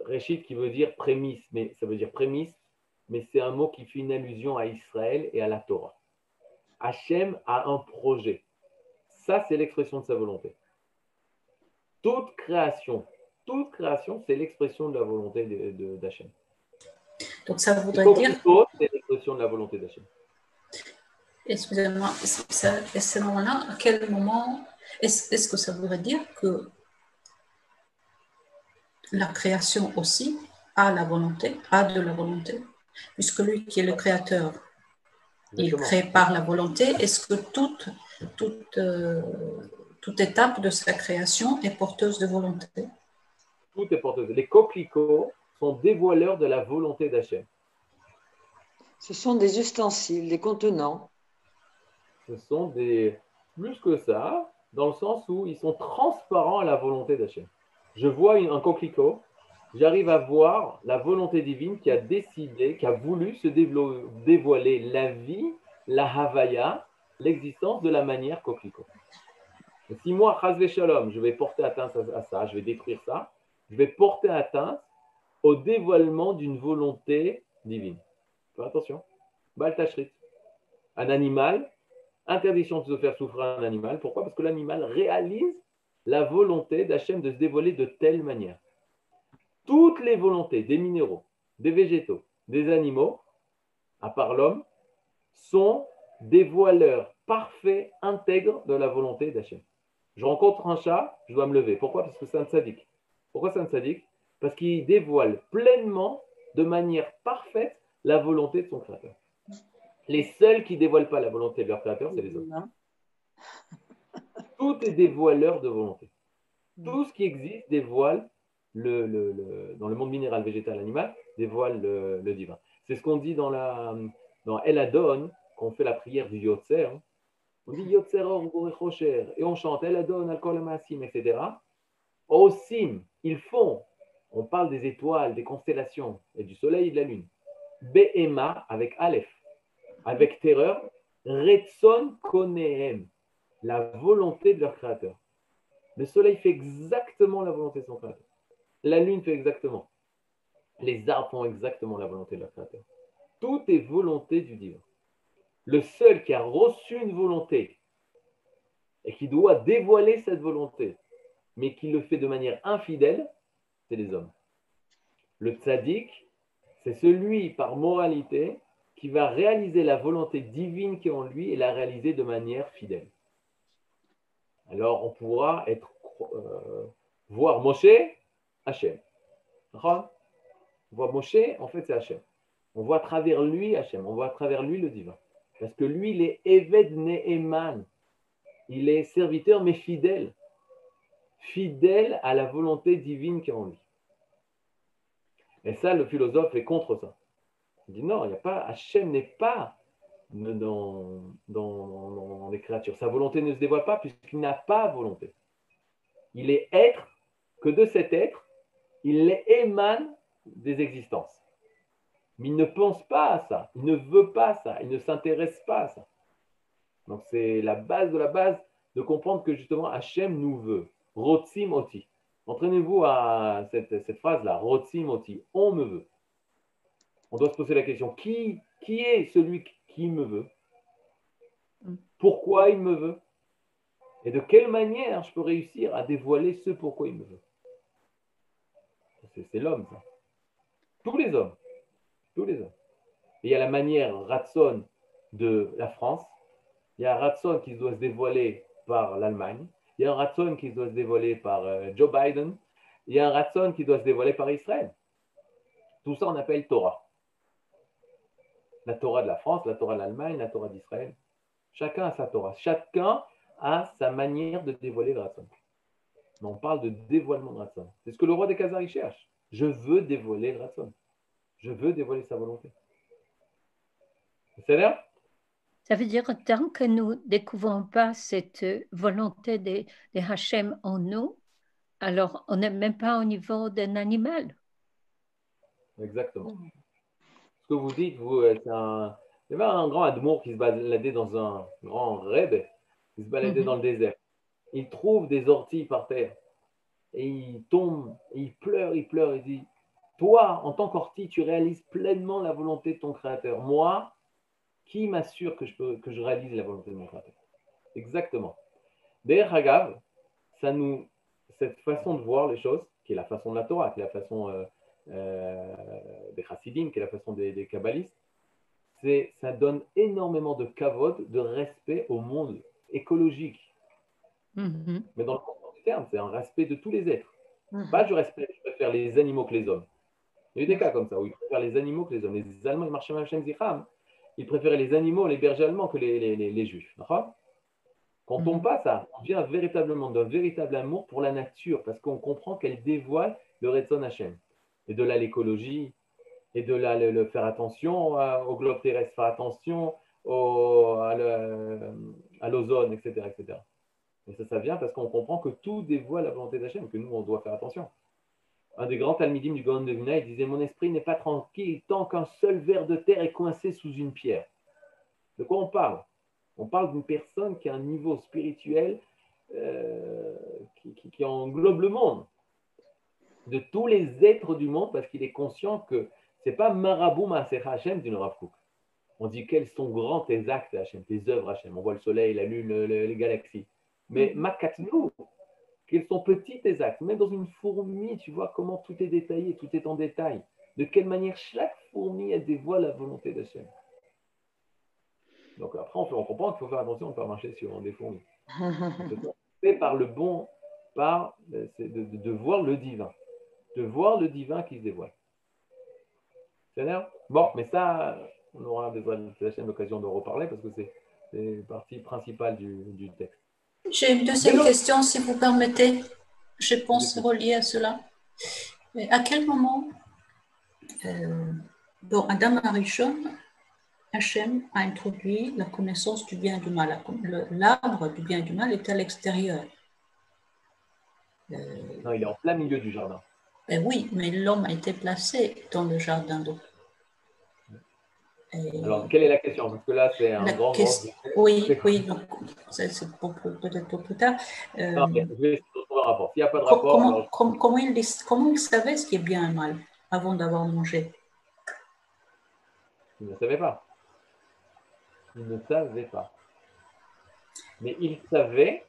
Réchit qui veut dire prémisse, mais ça veut dire prémisse, mais c'est un mot qui fait une allusion à Israël et à la Torah. Hachem a un projet. Ça, c'est l'expression de sa volonté. Toute création, toute création, c'est l'expression de la volonté d'Hachem. Donc ça voudrait dire. C'est l'expression de la volonté d'Hachem. Excusez-moi, à ce moment-là, à quel moment est-ce que ça voudrait dire que la création aussi a la volonté, a de la volonté, puisque lui qui est le créateur, il crée par la volonté. Est-ce que toute, toute, euh, toute étape de sa création est porteuse de volonté? Tout est porteuse. Les coquelicots sont dévoileurs de la volonté d'Hachem. Ce sont des ustensiles, des contenants. Ce sont des. Plus que ça, dans le sens où ils sont transparents à la volonté d'Hachem. Je vois un coquelicot, j'arrive à voir la volonté divine qui a décidé, qui a voulu se dévoiler la vie, la havaya, l'existence de la manière coquelicot. si moi, Chazve Shalom, je vais porter atteinte à ça, je vais détruire ça, je vais porter atteinte au dévoilement d'une volonté divine. attention, Baltashrit. Un animal, interdiction de se faire souffrir un animal. Pourquoi? Parce que l'animal réalise la volonté d'Hachem de se dévoiler de telle manière toutes les volontés des minéraux, des végétaux, des animaux, à part l'homme, sont des parfaits, intègres de la volonté d'Hachem. Je rencontre un chat, je dois me lever. Pourquoi? Parce que c'est un sadique. Pourquoi c'est un sadique Parce qu'il dévoile pleinement, de manière parfaite, la volonté de son créateur. Les seuls qui ne dévoilent pas la volonté de leur créateur, c'est les hommes. Tout est dévoileur de volonté. Tout ce qui existe dévoile le, dans le monde minéral, végétal, animal, dévoile le, divin. C'est ce qu'on dit dans, la, dans El Adon, quand on fait la prière du Yotzer. On dit Yotzer et on chante El Adon, Al Maasim, etc. Osim, ils font, on parle des étoiles, des constellations, et du soleil et de la lune. Be'ema, avec Aleph, avec terreur, Retson Konehem, la volonté de leur créateur. Le soleil fait exactement la volonté de son créateur. La lune fait exactement. Les arbres font exactement la volonté de leur créateur. Tout est volonté du divin. Le seul qui a reçu une volonté et qui doit dévoiler cette volonté, mais qui le fait de manière infidèle, c'est les hommes. Le tzaddik, c'est celui par moralité qui va réaliser la volonté divine qui est en lui et la réaliser de manière fidèle. Alors on pourra être, euh, voir Moshe Hachem. On voit Moshe, en fait, c'est Hachem. On voit à travers lui Hachem, on voit à travers lui le divin. Parce que lui, il est Eved Ne'eman. Il est serviteur, mais fidèle. Fidèle à la volonté divine qui est en lui. Et ça, le philosophe est contre ça. Il dit non, il n'y a pas, Hachem n'est pas dans, dans, les créatures. Sa volonté ne se dévoile pas puisqu'il n'a pas volonté. Il est être que de cet être, il émane des existences. Mais il ne pense pas à ça, il ne veut pas ça, il ne s'intéresse pas à ça. Donc c'est la base de la base de comprendre que justement Hachem nous veut. Rotzim oti. Entraînez-vous à cette, phrase-là, Rotzim oti, on me veut. On doit se poser la question, qui, est celui qui me veut? Pourquoi il me veut? Et de quelle manière je peux réussir à dévoiler ce pourquoi il me veut? C'est l'homme, ça. Tous les hommes. Tous les hommes. il y a la manière Ratson de la France. Il y a Ratson qui doit se dévoiler par l'Allemagne. Il y a un Ratson qui doit se dévoiler par euh, Joe Biden. Il y a un Ratson qui doit se dévoiler par Israël. Tout ça, on appelle Torah. La Torah de la France, la Torah de l'Allemagne, la Torah d'Israël. Chacun a sa Torah. Chacun a sa manière de dévoiler le Ratson. On parle de dévoilement de Ratson. C'est ce que le roi des Khazars cherche. Je veux dévoiler le Ratson. Je veux dévoiler sa volonté. C'est là Ça veut dire tant que nous ne découvrons pas cette volonté de, de Hachem en nous, alors on n'est même pas au niveau d'un animal. Exactement. Ce que vous dites, vous, c'est un. Il y avait un grand amour qui se baladait dans un grand rêve, qui se baladait mhm. dans le désert. il trouve des orties par terre. Et il tombe, il pleure, il pleure, il dit, toi, en tant qu'ortie, tu réalises pleinement la volonté de ton Créateur. Moi, qui m'assure que je, peux, que je réalise la volonté de mon Créateur Exactement. D'ailleurs, Hagav, ça nous, cette façon de voir les choses, qui est la façon de la Torah, qui est la façon euh, euh, des Chassidim, qui est la façon des, des Kabbalistes, ça donne énormément de kavod, de respect au monde écologique. Mm-hmm. Mais dans le sens du terme, c'est un respect de tous les êtres. Mm-hmm. Pas du respect, je préfère les animaux que les hommes. Il y a eu des cas comme ça où ils préfèrent les animaux que les hommes. Les Allemands, ils marchaient même Zicham. Ils préféraient les animaux, les bergers allemands que les, les, les, juifs. Quand on mhm. passe à, on vient véritablement d'un véritable amour pour la nature, parce qu'on comprend qu'elle dévoile le Retson Hashem. Et de là, l'écologie, et de là, le, faire attention au globe terrestre, faire attention au, à l'ozone, etc., etc. Et ça, ça vient parce qu'on comprend que tout dévoile la volonté d'Hachem, que nous, on doit faire attention un des grands talmidim du Gaon de Vina, il disait Mon esprit n'est pas tranquille tant qu'un seul ver de terre est coincé sous une pierre. De quoi on parle? On parle d'une personne qui a un niveau spirituel euh, qui, englobe le monde, de tous les êtres du monde, parce qu'il est conscient que ce n'est pas Maraboum Maaser Hachem d'une Rav On dit quels sont grands tes actes Hachem, tes œuvres Hachem. On voit le soleil, la lune, les galaxies. Mais mm. Makatnou, quels sont petits tes actes. Même dans une fourmi, tu vois comment tout est détaillé, tout est en détail. De quelle manière chaque fourmi elle dévoile la volonté d'Hachem. Donc après, on, comprend qu'il faut faire attention, on peut marcher sur des fourmis. C'est par le bon, par euh, de, de, voir le divin, de voir le divin qui se dévoile. C'est Bon, mais ça, on aura besoin de l'occasion de reparler parce que c'est partie principale du, du texte. J'ai une deuxième question, si vous permettez. Je pense relier à cela. à quel moment, euh, dans Adam Arishon, Hachem a introduit la connaissance du bien et du mal? L'arbre du bien et du mal est à l'extérieur. Euh, non, il est en plein milieu du jardin. Ben oui, mais l'homme a été placé dans le jardin Alors, quelle est la question? Parce que là, c'est un grand, question... Oui, oui, donc c'est peut-être pour plus tard. Euh, non, je vais trouver un rapport. S'il n'y a pas de rapport. Comment, comment, il, comment il savait ce qui est bien et mal avant d'avoir mangé? Il ne savait pas. Il ne savait pas. Mais il savait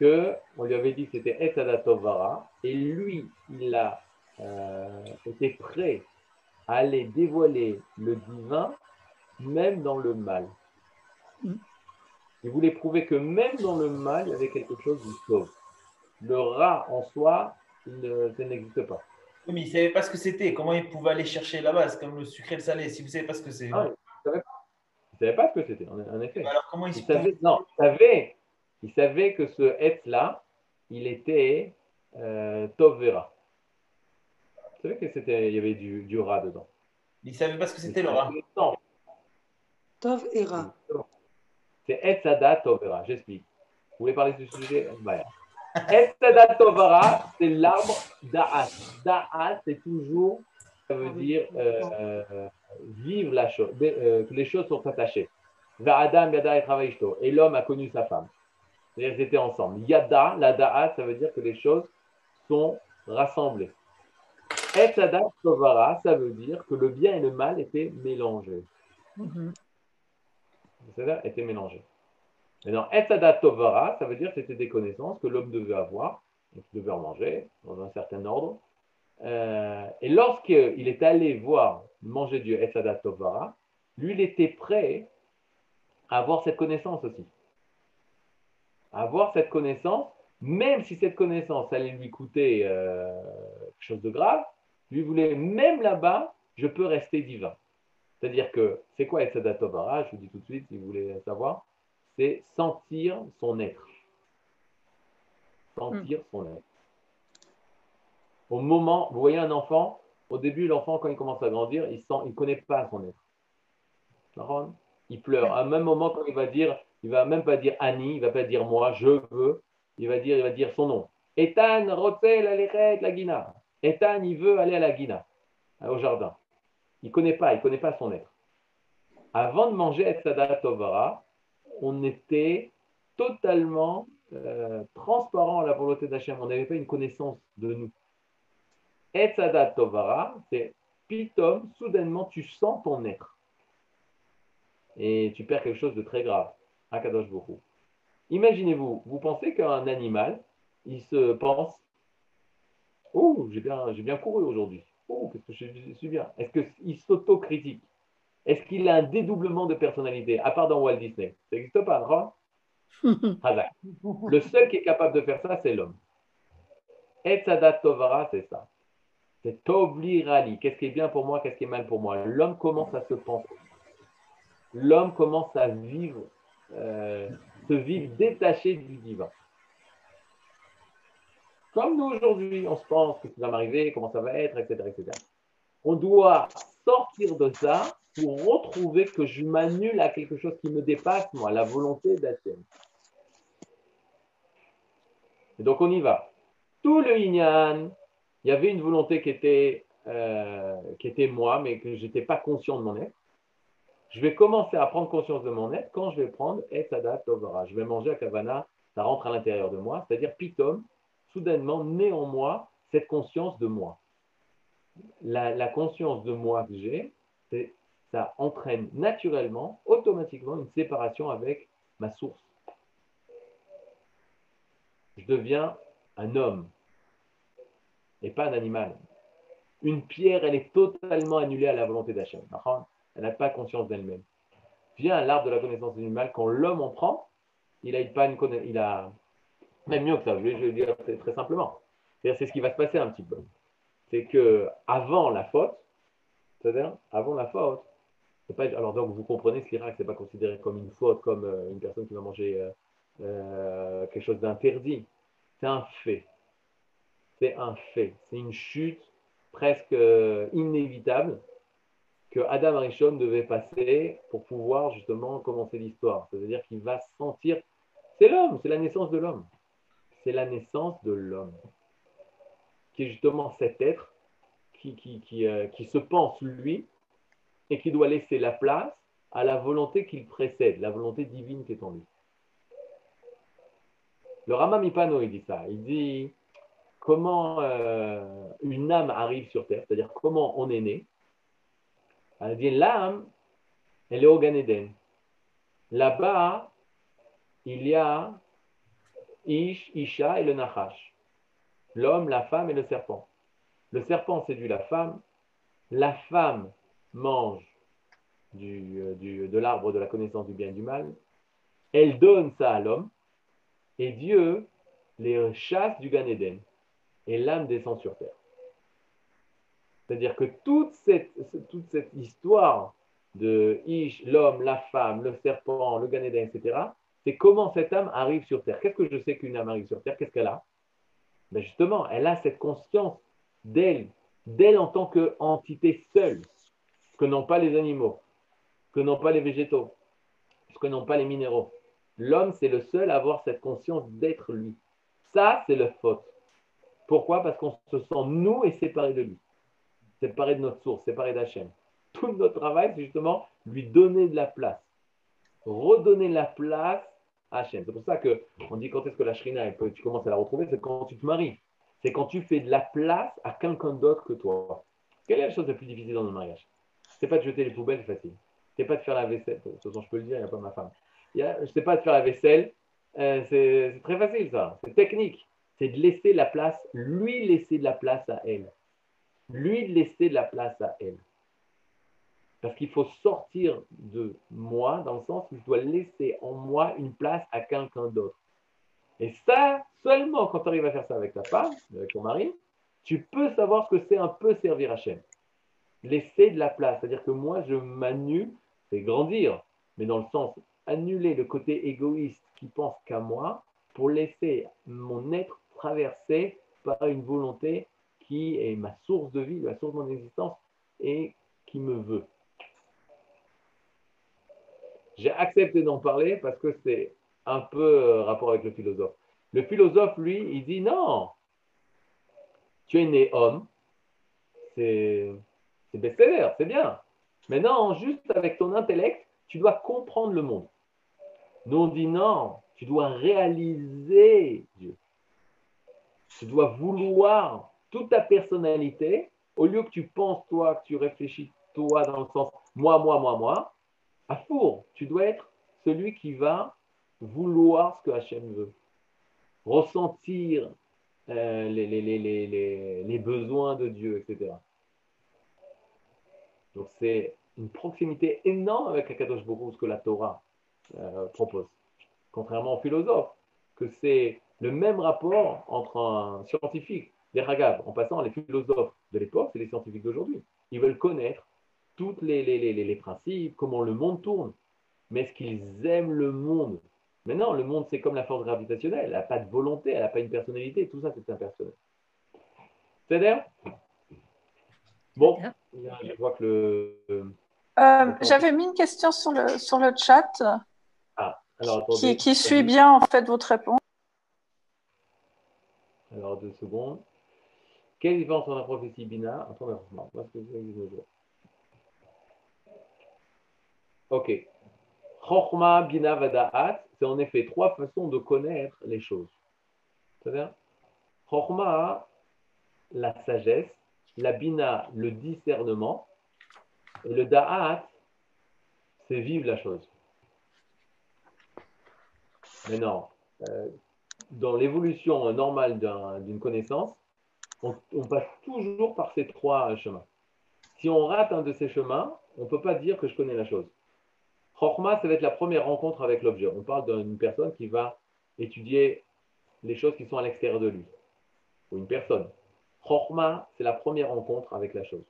que on lui avait dit que c'était Etadatovara et lui, il a euh, été prêt aller dévoiler le divin même dans le mal. Il voulait prouver que même dans le mal, il y avait quelque chose de sauve. Le rat en soi, ça n'existe pas. mais il ne savait pas ce que c'était. Comment il pouvait aller chercher là-bas C'est comme le sucré et le salé. Si vous ne savez pas ce que c'est. Ah, il ne savait, pas ce que c'était, en, effet. Alors comment il, savait, Non, il savait, il savait que ce être-là, il était euh, Tovera. Vous savez qu'il y avait du, du rat dedans. Il ne savait pas ce que c'était le rat. Tov et rat. C'est Etzada Tovera. J'explique. Vous voulez parler du sujet? Etzada Tovera, c'est l'arbre d'Aat. Da'at, c'est toujours, ça veut dire euh, vivre la chose, euh, que les choses sont attachées. Adam, Yada et Et l'homme a connu sa femme. C'est-à-dire qu'ils étaient ensemble. Yada, la Da'at, ça veut dire que les choses sont rassemblées. Etzadat Tovara, ça veut dire que le bien et le mal étaient mélangés. Mm -hmm. étaient mélangés. Maintenant, Etzadat Tovara, ça veut dire que c'était des connaissances que l'homme devait avoir, donc il devait en manger dans un certain ordre. Euh, et lorsqu'il est allé voir manger Dieu, Etzadat Tovara, lui, il était prêt à avoir cette connaissance aussi. À avoir cette connaissance, même si cette connaissance allait lui coûter euh, quelque chose de grave, lui voulait, même là-bas, je peux rester divin. C'est-à-dire que, c'est quoi Etzadat Tovara Je vous dis tout de suite, si vous voulez savoir, c'est sentir son être. Sentir hmm. son être. Au moment, vous voyez un enfant, au début, l'enfant, quand il commence à grandir, il ne il connaît pas son être. Il pleure. À un même moment, quand il va dire, il va même pas dire Annie, il va pas dire moi, je veux, il va dire, il va dire son nom. Ethan, Rotel, Alechet, la Ethan, il veut aller à la Guina, au jardin. Il ne connaît pas, il connaît pas son être. Avant de manger Etzadat Tovara, on était totalement euh, transparent à la volonté d'Hachem. On n'avait pas une connaissance de nous. Etzadat Tovara, c'est pitom, soudainement, tu sens ton être. Et tu perds quelque chose de très grave. Akadosh Bokhu. Imaginez-vous, vous pensez qu'un animal, il se pense Oh, j'ai bien, bien couru aujourd'hui. Oh, qu'est-ce que je suis bien. Est-ce qu'il s'autocritique? Est-ce qu'il a un dédoublement de personnalité, à part dans Walt Disney? Ça n'existe pas, non? Le seul qui est capable de faire ça, c'est l'homme. Etzadat Tovara, c'est ça. C'est Rali. Qu'est-ce qui est bien pour moi, qu'est-ce qui est mal pour moi? L'homme commence à se penser. L'homme commence à vivre, euh, se vivre détaché du divin. Comme nous aujourd'hui, on se pense que ça va m'arriver, comment ça va être, etc., etc. On doit sortir de ça pour retrouver que je m'annule à quelque chose qui me dépasse, moi, la volonté d'Hachem. Et donc on y va. Tout le Inyan, il y avait une volonté qui était, euh, qui était moi, mais que je n'étais pas conscient de mon être. Je vais commencer à prendre conscience de mon être quand je vais prendre Etzadat Tovara. Je vais manger à Kavana, ça rentre à l'intérieur de moi, c'est-à-dire Pitom, soudainement naît en moi cette conscience de moi. La, conscience de moi que j'ai, ça entraîne naturellement, automatiquement, une séparation avec ma source. Je deviens un homme, et pas un animal. Une pierre, elle est totalement annulée à la volonté d'Hachem. Elle n'a pas conscience d'elle-même. Vient l'arbre de la connaissance du mal, quand l'homme en prend, il a, une, il a même mieux que ça, je vais, le dire très, simplement. C'est ce qui va se passer un petit peu. C'est que avant la faute, c'est-à-dire avant la faute, alors donc vous comprenez ce l'Irak, ce n'est pas considéré comme une faute, comme euh, une personne qui va manger euh, euh, quelque chose d'interdit. C'est un fait c'est un fait. C'est une chute presque inévitable que Adam Arishon devait passer pour pouvoir justement commencer l'histoire. C'est-à-dire qu'il va sentir. C'est l'homme, c'est la naissance de l'homme. C'est la naissance de l'homme. Qui est justement cet être qui, qui, qui, euh, qui, se pense lui et qui doit laisser la place à la volonté qu'il précède, la volonté divine qui est en lui. Le Ramamipano, il dit ça. Il dit comment euh, une âme arrive sur Terre, c'est-à-dire comment on est né? Elle dit l'âme, elle est au Gan. Là-bas, il y a Ish, Isha et le Nachash. L'homme, la femme et le serpent. Le serpent séduit la femme. La femme mange du, de l'arbre de la connaissance du bien et du mal. Elle donne ça à l'homme. Et Dieu les chasse du Gan et l'âme descend sur terre. C'est-à-dire que toute cette, toute cette histoire de Ish, l'homme, la femme, le serpent, le Ganéden, etc., c'est comment cette âme arrive sur terre. Qu'est-ce que je sais qu'une âme arrive sur terre? Qu'est-ce qu'elle a? Ben Justement, elle a cette conscience d'elle, d'elle en tant qu'entité seule, que n'ont pas les animaux, que n'ont pas les végétaux, que n'ont pas les minéraux. L'homme, c'est le seul à avoir cette conscience d'être lui. Ça, c'est le faute. Pourquoi? Parce qu'on se sent, nous, et séparé de lui. Séparé de notre source, séparé d'Hachem. Tout notre travail, c'est justement lui donner de la place. Redonner la place C'est pour ça qu'on dit quand est-ce que la shrina, tu commences à la retrouver, c'est quand tu te maries. C'est quand tu fais de la place à quelqu'un d'autre que toi. Quelle est la chose la plus difficile dans le mariage? C'est pas de jeter les poubelles, c'est facile. C'est pas de faire la vaisselle. De toute façon, je peux le dire, il n'y a pas ma femme. Sais pas de faire la vaisselle. Euh, c'est très facile, ça. C'est technique c'est de laisser la place, lui laisser de la place à elle. Lui laisser de la place à elle. Parce qu'il faut sortir de moi dans le sens où je dois laisser en moi une place à quelqu'un d'autre. Et ça, seulement quand tu arrives à faire ça avec ta femme, avec ton mari, tu peux savoir ce que c'est un peu servir chaîne. Laisser de la place, c'est-à-dire que moi, je m'annule, c'est grandir, mais dans le sens annuler le côté égoïste qui pense qu'à moi pour laisser mon être traversé par une volonté qui est ma source de vie, la source de mon existence et qui me veut. J'ai accepté d'en parler parce que c'est un peu euh, rapport avec le philosophe. Le philosophe, lui, il dit non, tu es né homme, c'est best-seller, c'est bien. Maintenant, juste avec ton intellect, tu dois comprendre le monde. Nous, on dit non, Tu dois réaliser Dieu. Tu dois vouloir toute ta personnalité, au lieu que tu penses toi, que tu réfléchis toi dans le sens moi, moi, moi, moi, à four, tu dois être celui qui va vouloir ce que Hachem veut, ressentir euh, les, besoins de Dieu, etc. Donc c'est une proximité énorme avec Akadosh Baruch ce que la Torah euh, propose. Contrairement aux philosophes, que c'est le même rapport entre un scientifique, des ragaves, en passant les philosophes de l'époque et les scientifiques d'aujourd'hui. Ils veulent connaître tous les, les, les, principes, comment le monde tourne. Mais est-ce qu'ils aiment le monde? Mais non, le monde, c'est comme la force gravitationnelle. Elle n'a pas de volonté, elle n'a pas une personnalité. Tout ça, c'est impersonnel. C'est-à-dire Bon, je vois que le. Euh, j'avais mis une question sur le, sur le chat ah, alors, qui, qui suit bien en fait votre réponse? Alors, deux secondes. Quelle différence entre la prophétie Bina Ok. Chokhma, Bina, Vada'at, c'est en effet trois façons de connaître les choses. C'est-à-dire, la sagesse, la Bina, le discernement, et le Da'at, c'est vivre la chose. Mais non, euh, dans l'évolution normale d'une connaissance, on, passe toujours par ces trois chemins. Si on rate un de ces chemins, on ne peut pas dire que je connais la chose. Chorma, ça va être la première rencontre avec l'objet. On parle d'une personne qui va étudier les choses qui sont à l'extérieur de lui. Ou une personne. Chorma, c'est la première rencontre avec la chose.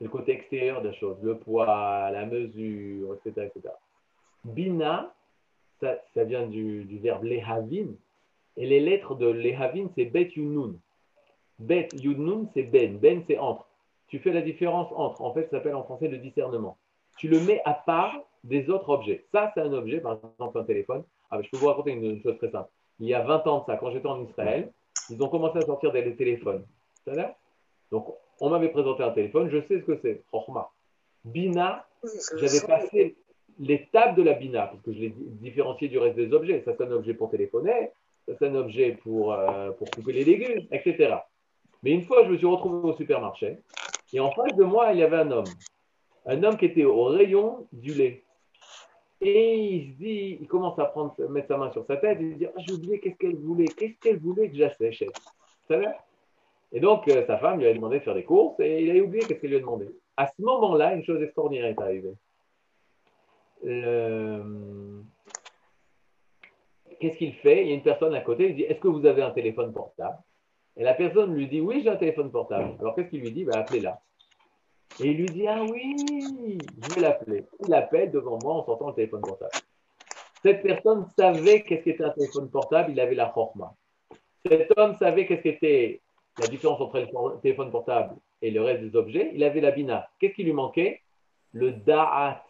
Le côté extérieur de la chose, le poids, la mesure, etc. etc. Bina, ça, vient du, verbe lehavin. Et les lettres de lehavin, c'est bet yunun. Bet yunun, c'est ben. Ben, c'est entre. Tu fais la différence entre. En fait, ça s'appelle en français le discernement. Tu le mets à part des autres objets. Ça, c'est un objet, par exemple un téléphone. Ah, je peux vous raconter une, chose très simple. Il y a 20 ans de ça, quand j'étais en Israël, ils ont commencé à sortir des téléphones. Donc, on m'avait présenté un téléphone, je sais ce que c'est. Bina, j'avais passé l'étape de la Bina, parce que je l'ai différencié du reste des objets. Ça, c'est un objet pour téléphoner, ça, c'est un objet pour, euh, pour couper les légumes, etc. Mais une fois, je me suis retrouvé au supermarché, et en face de moi, il y avait un homme. Un homme qui était au rayon du lait. Et il se dit, il commence à prendre, mettre sa main sur sa tête, et se dit, ah, j'ai oublié qu'est-ce qu'elle voulait, qu'est-ce qu'elle voulait que j'achète. Et donc, euh, sa femme lui a demandé de faire des courses, et il a oublié qu'est-ce qu'elle lui a demandé. À ce moment-là, une chose extraordinaire est arrivée qu'est-ce qu'il fait? Il y a une personne à côté, il dit Est-ce que vous avez un téléphone portable? Et la personne lui dit Oui, j'ai un téléphone portable. Alors qu'est-ce qu'il lui dit? Ben, Appelez-la. Et il lui dit Ah oui, je vais l'appeler. Il l'appelle devant moi en sortant le téléphone portable. Cette personne savait qu'est-ce qu'était un téléphone portable, il avait la chorma. Cet homme savait qu'est-ce qu'était la différence entre le téléphone portable et le reste des objets, il avait la bina. Qu'est-ce qui lui manquait? Le da'at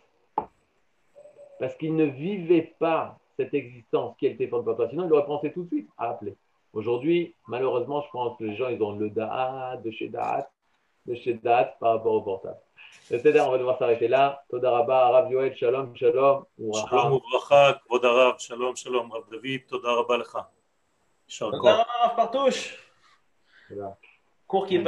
parce qu'il ne vivait pas cette existence qui est le téléphone portable. Sinon, il aurait pensé tout de suite à appeler. Aujourd'hui, malheureusement, je pense que les gens, ils ont le da'at de chez da'at, de chez da'at par rapport au portable. C'est-à-dire, on va devoir s'arrêter là. Toda rabba, Rav Yoel, shalom, shalom. Shalom uvracha, kvod Arav, shalom, shalom, Rav David, toda rabba lecha. Toda rabba, Rav Partouche. Cours qui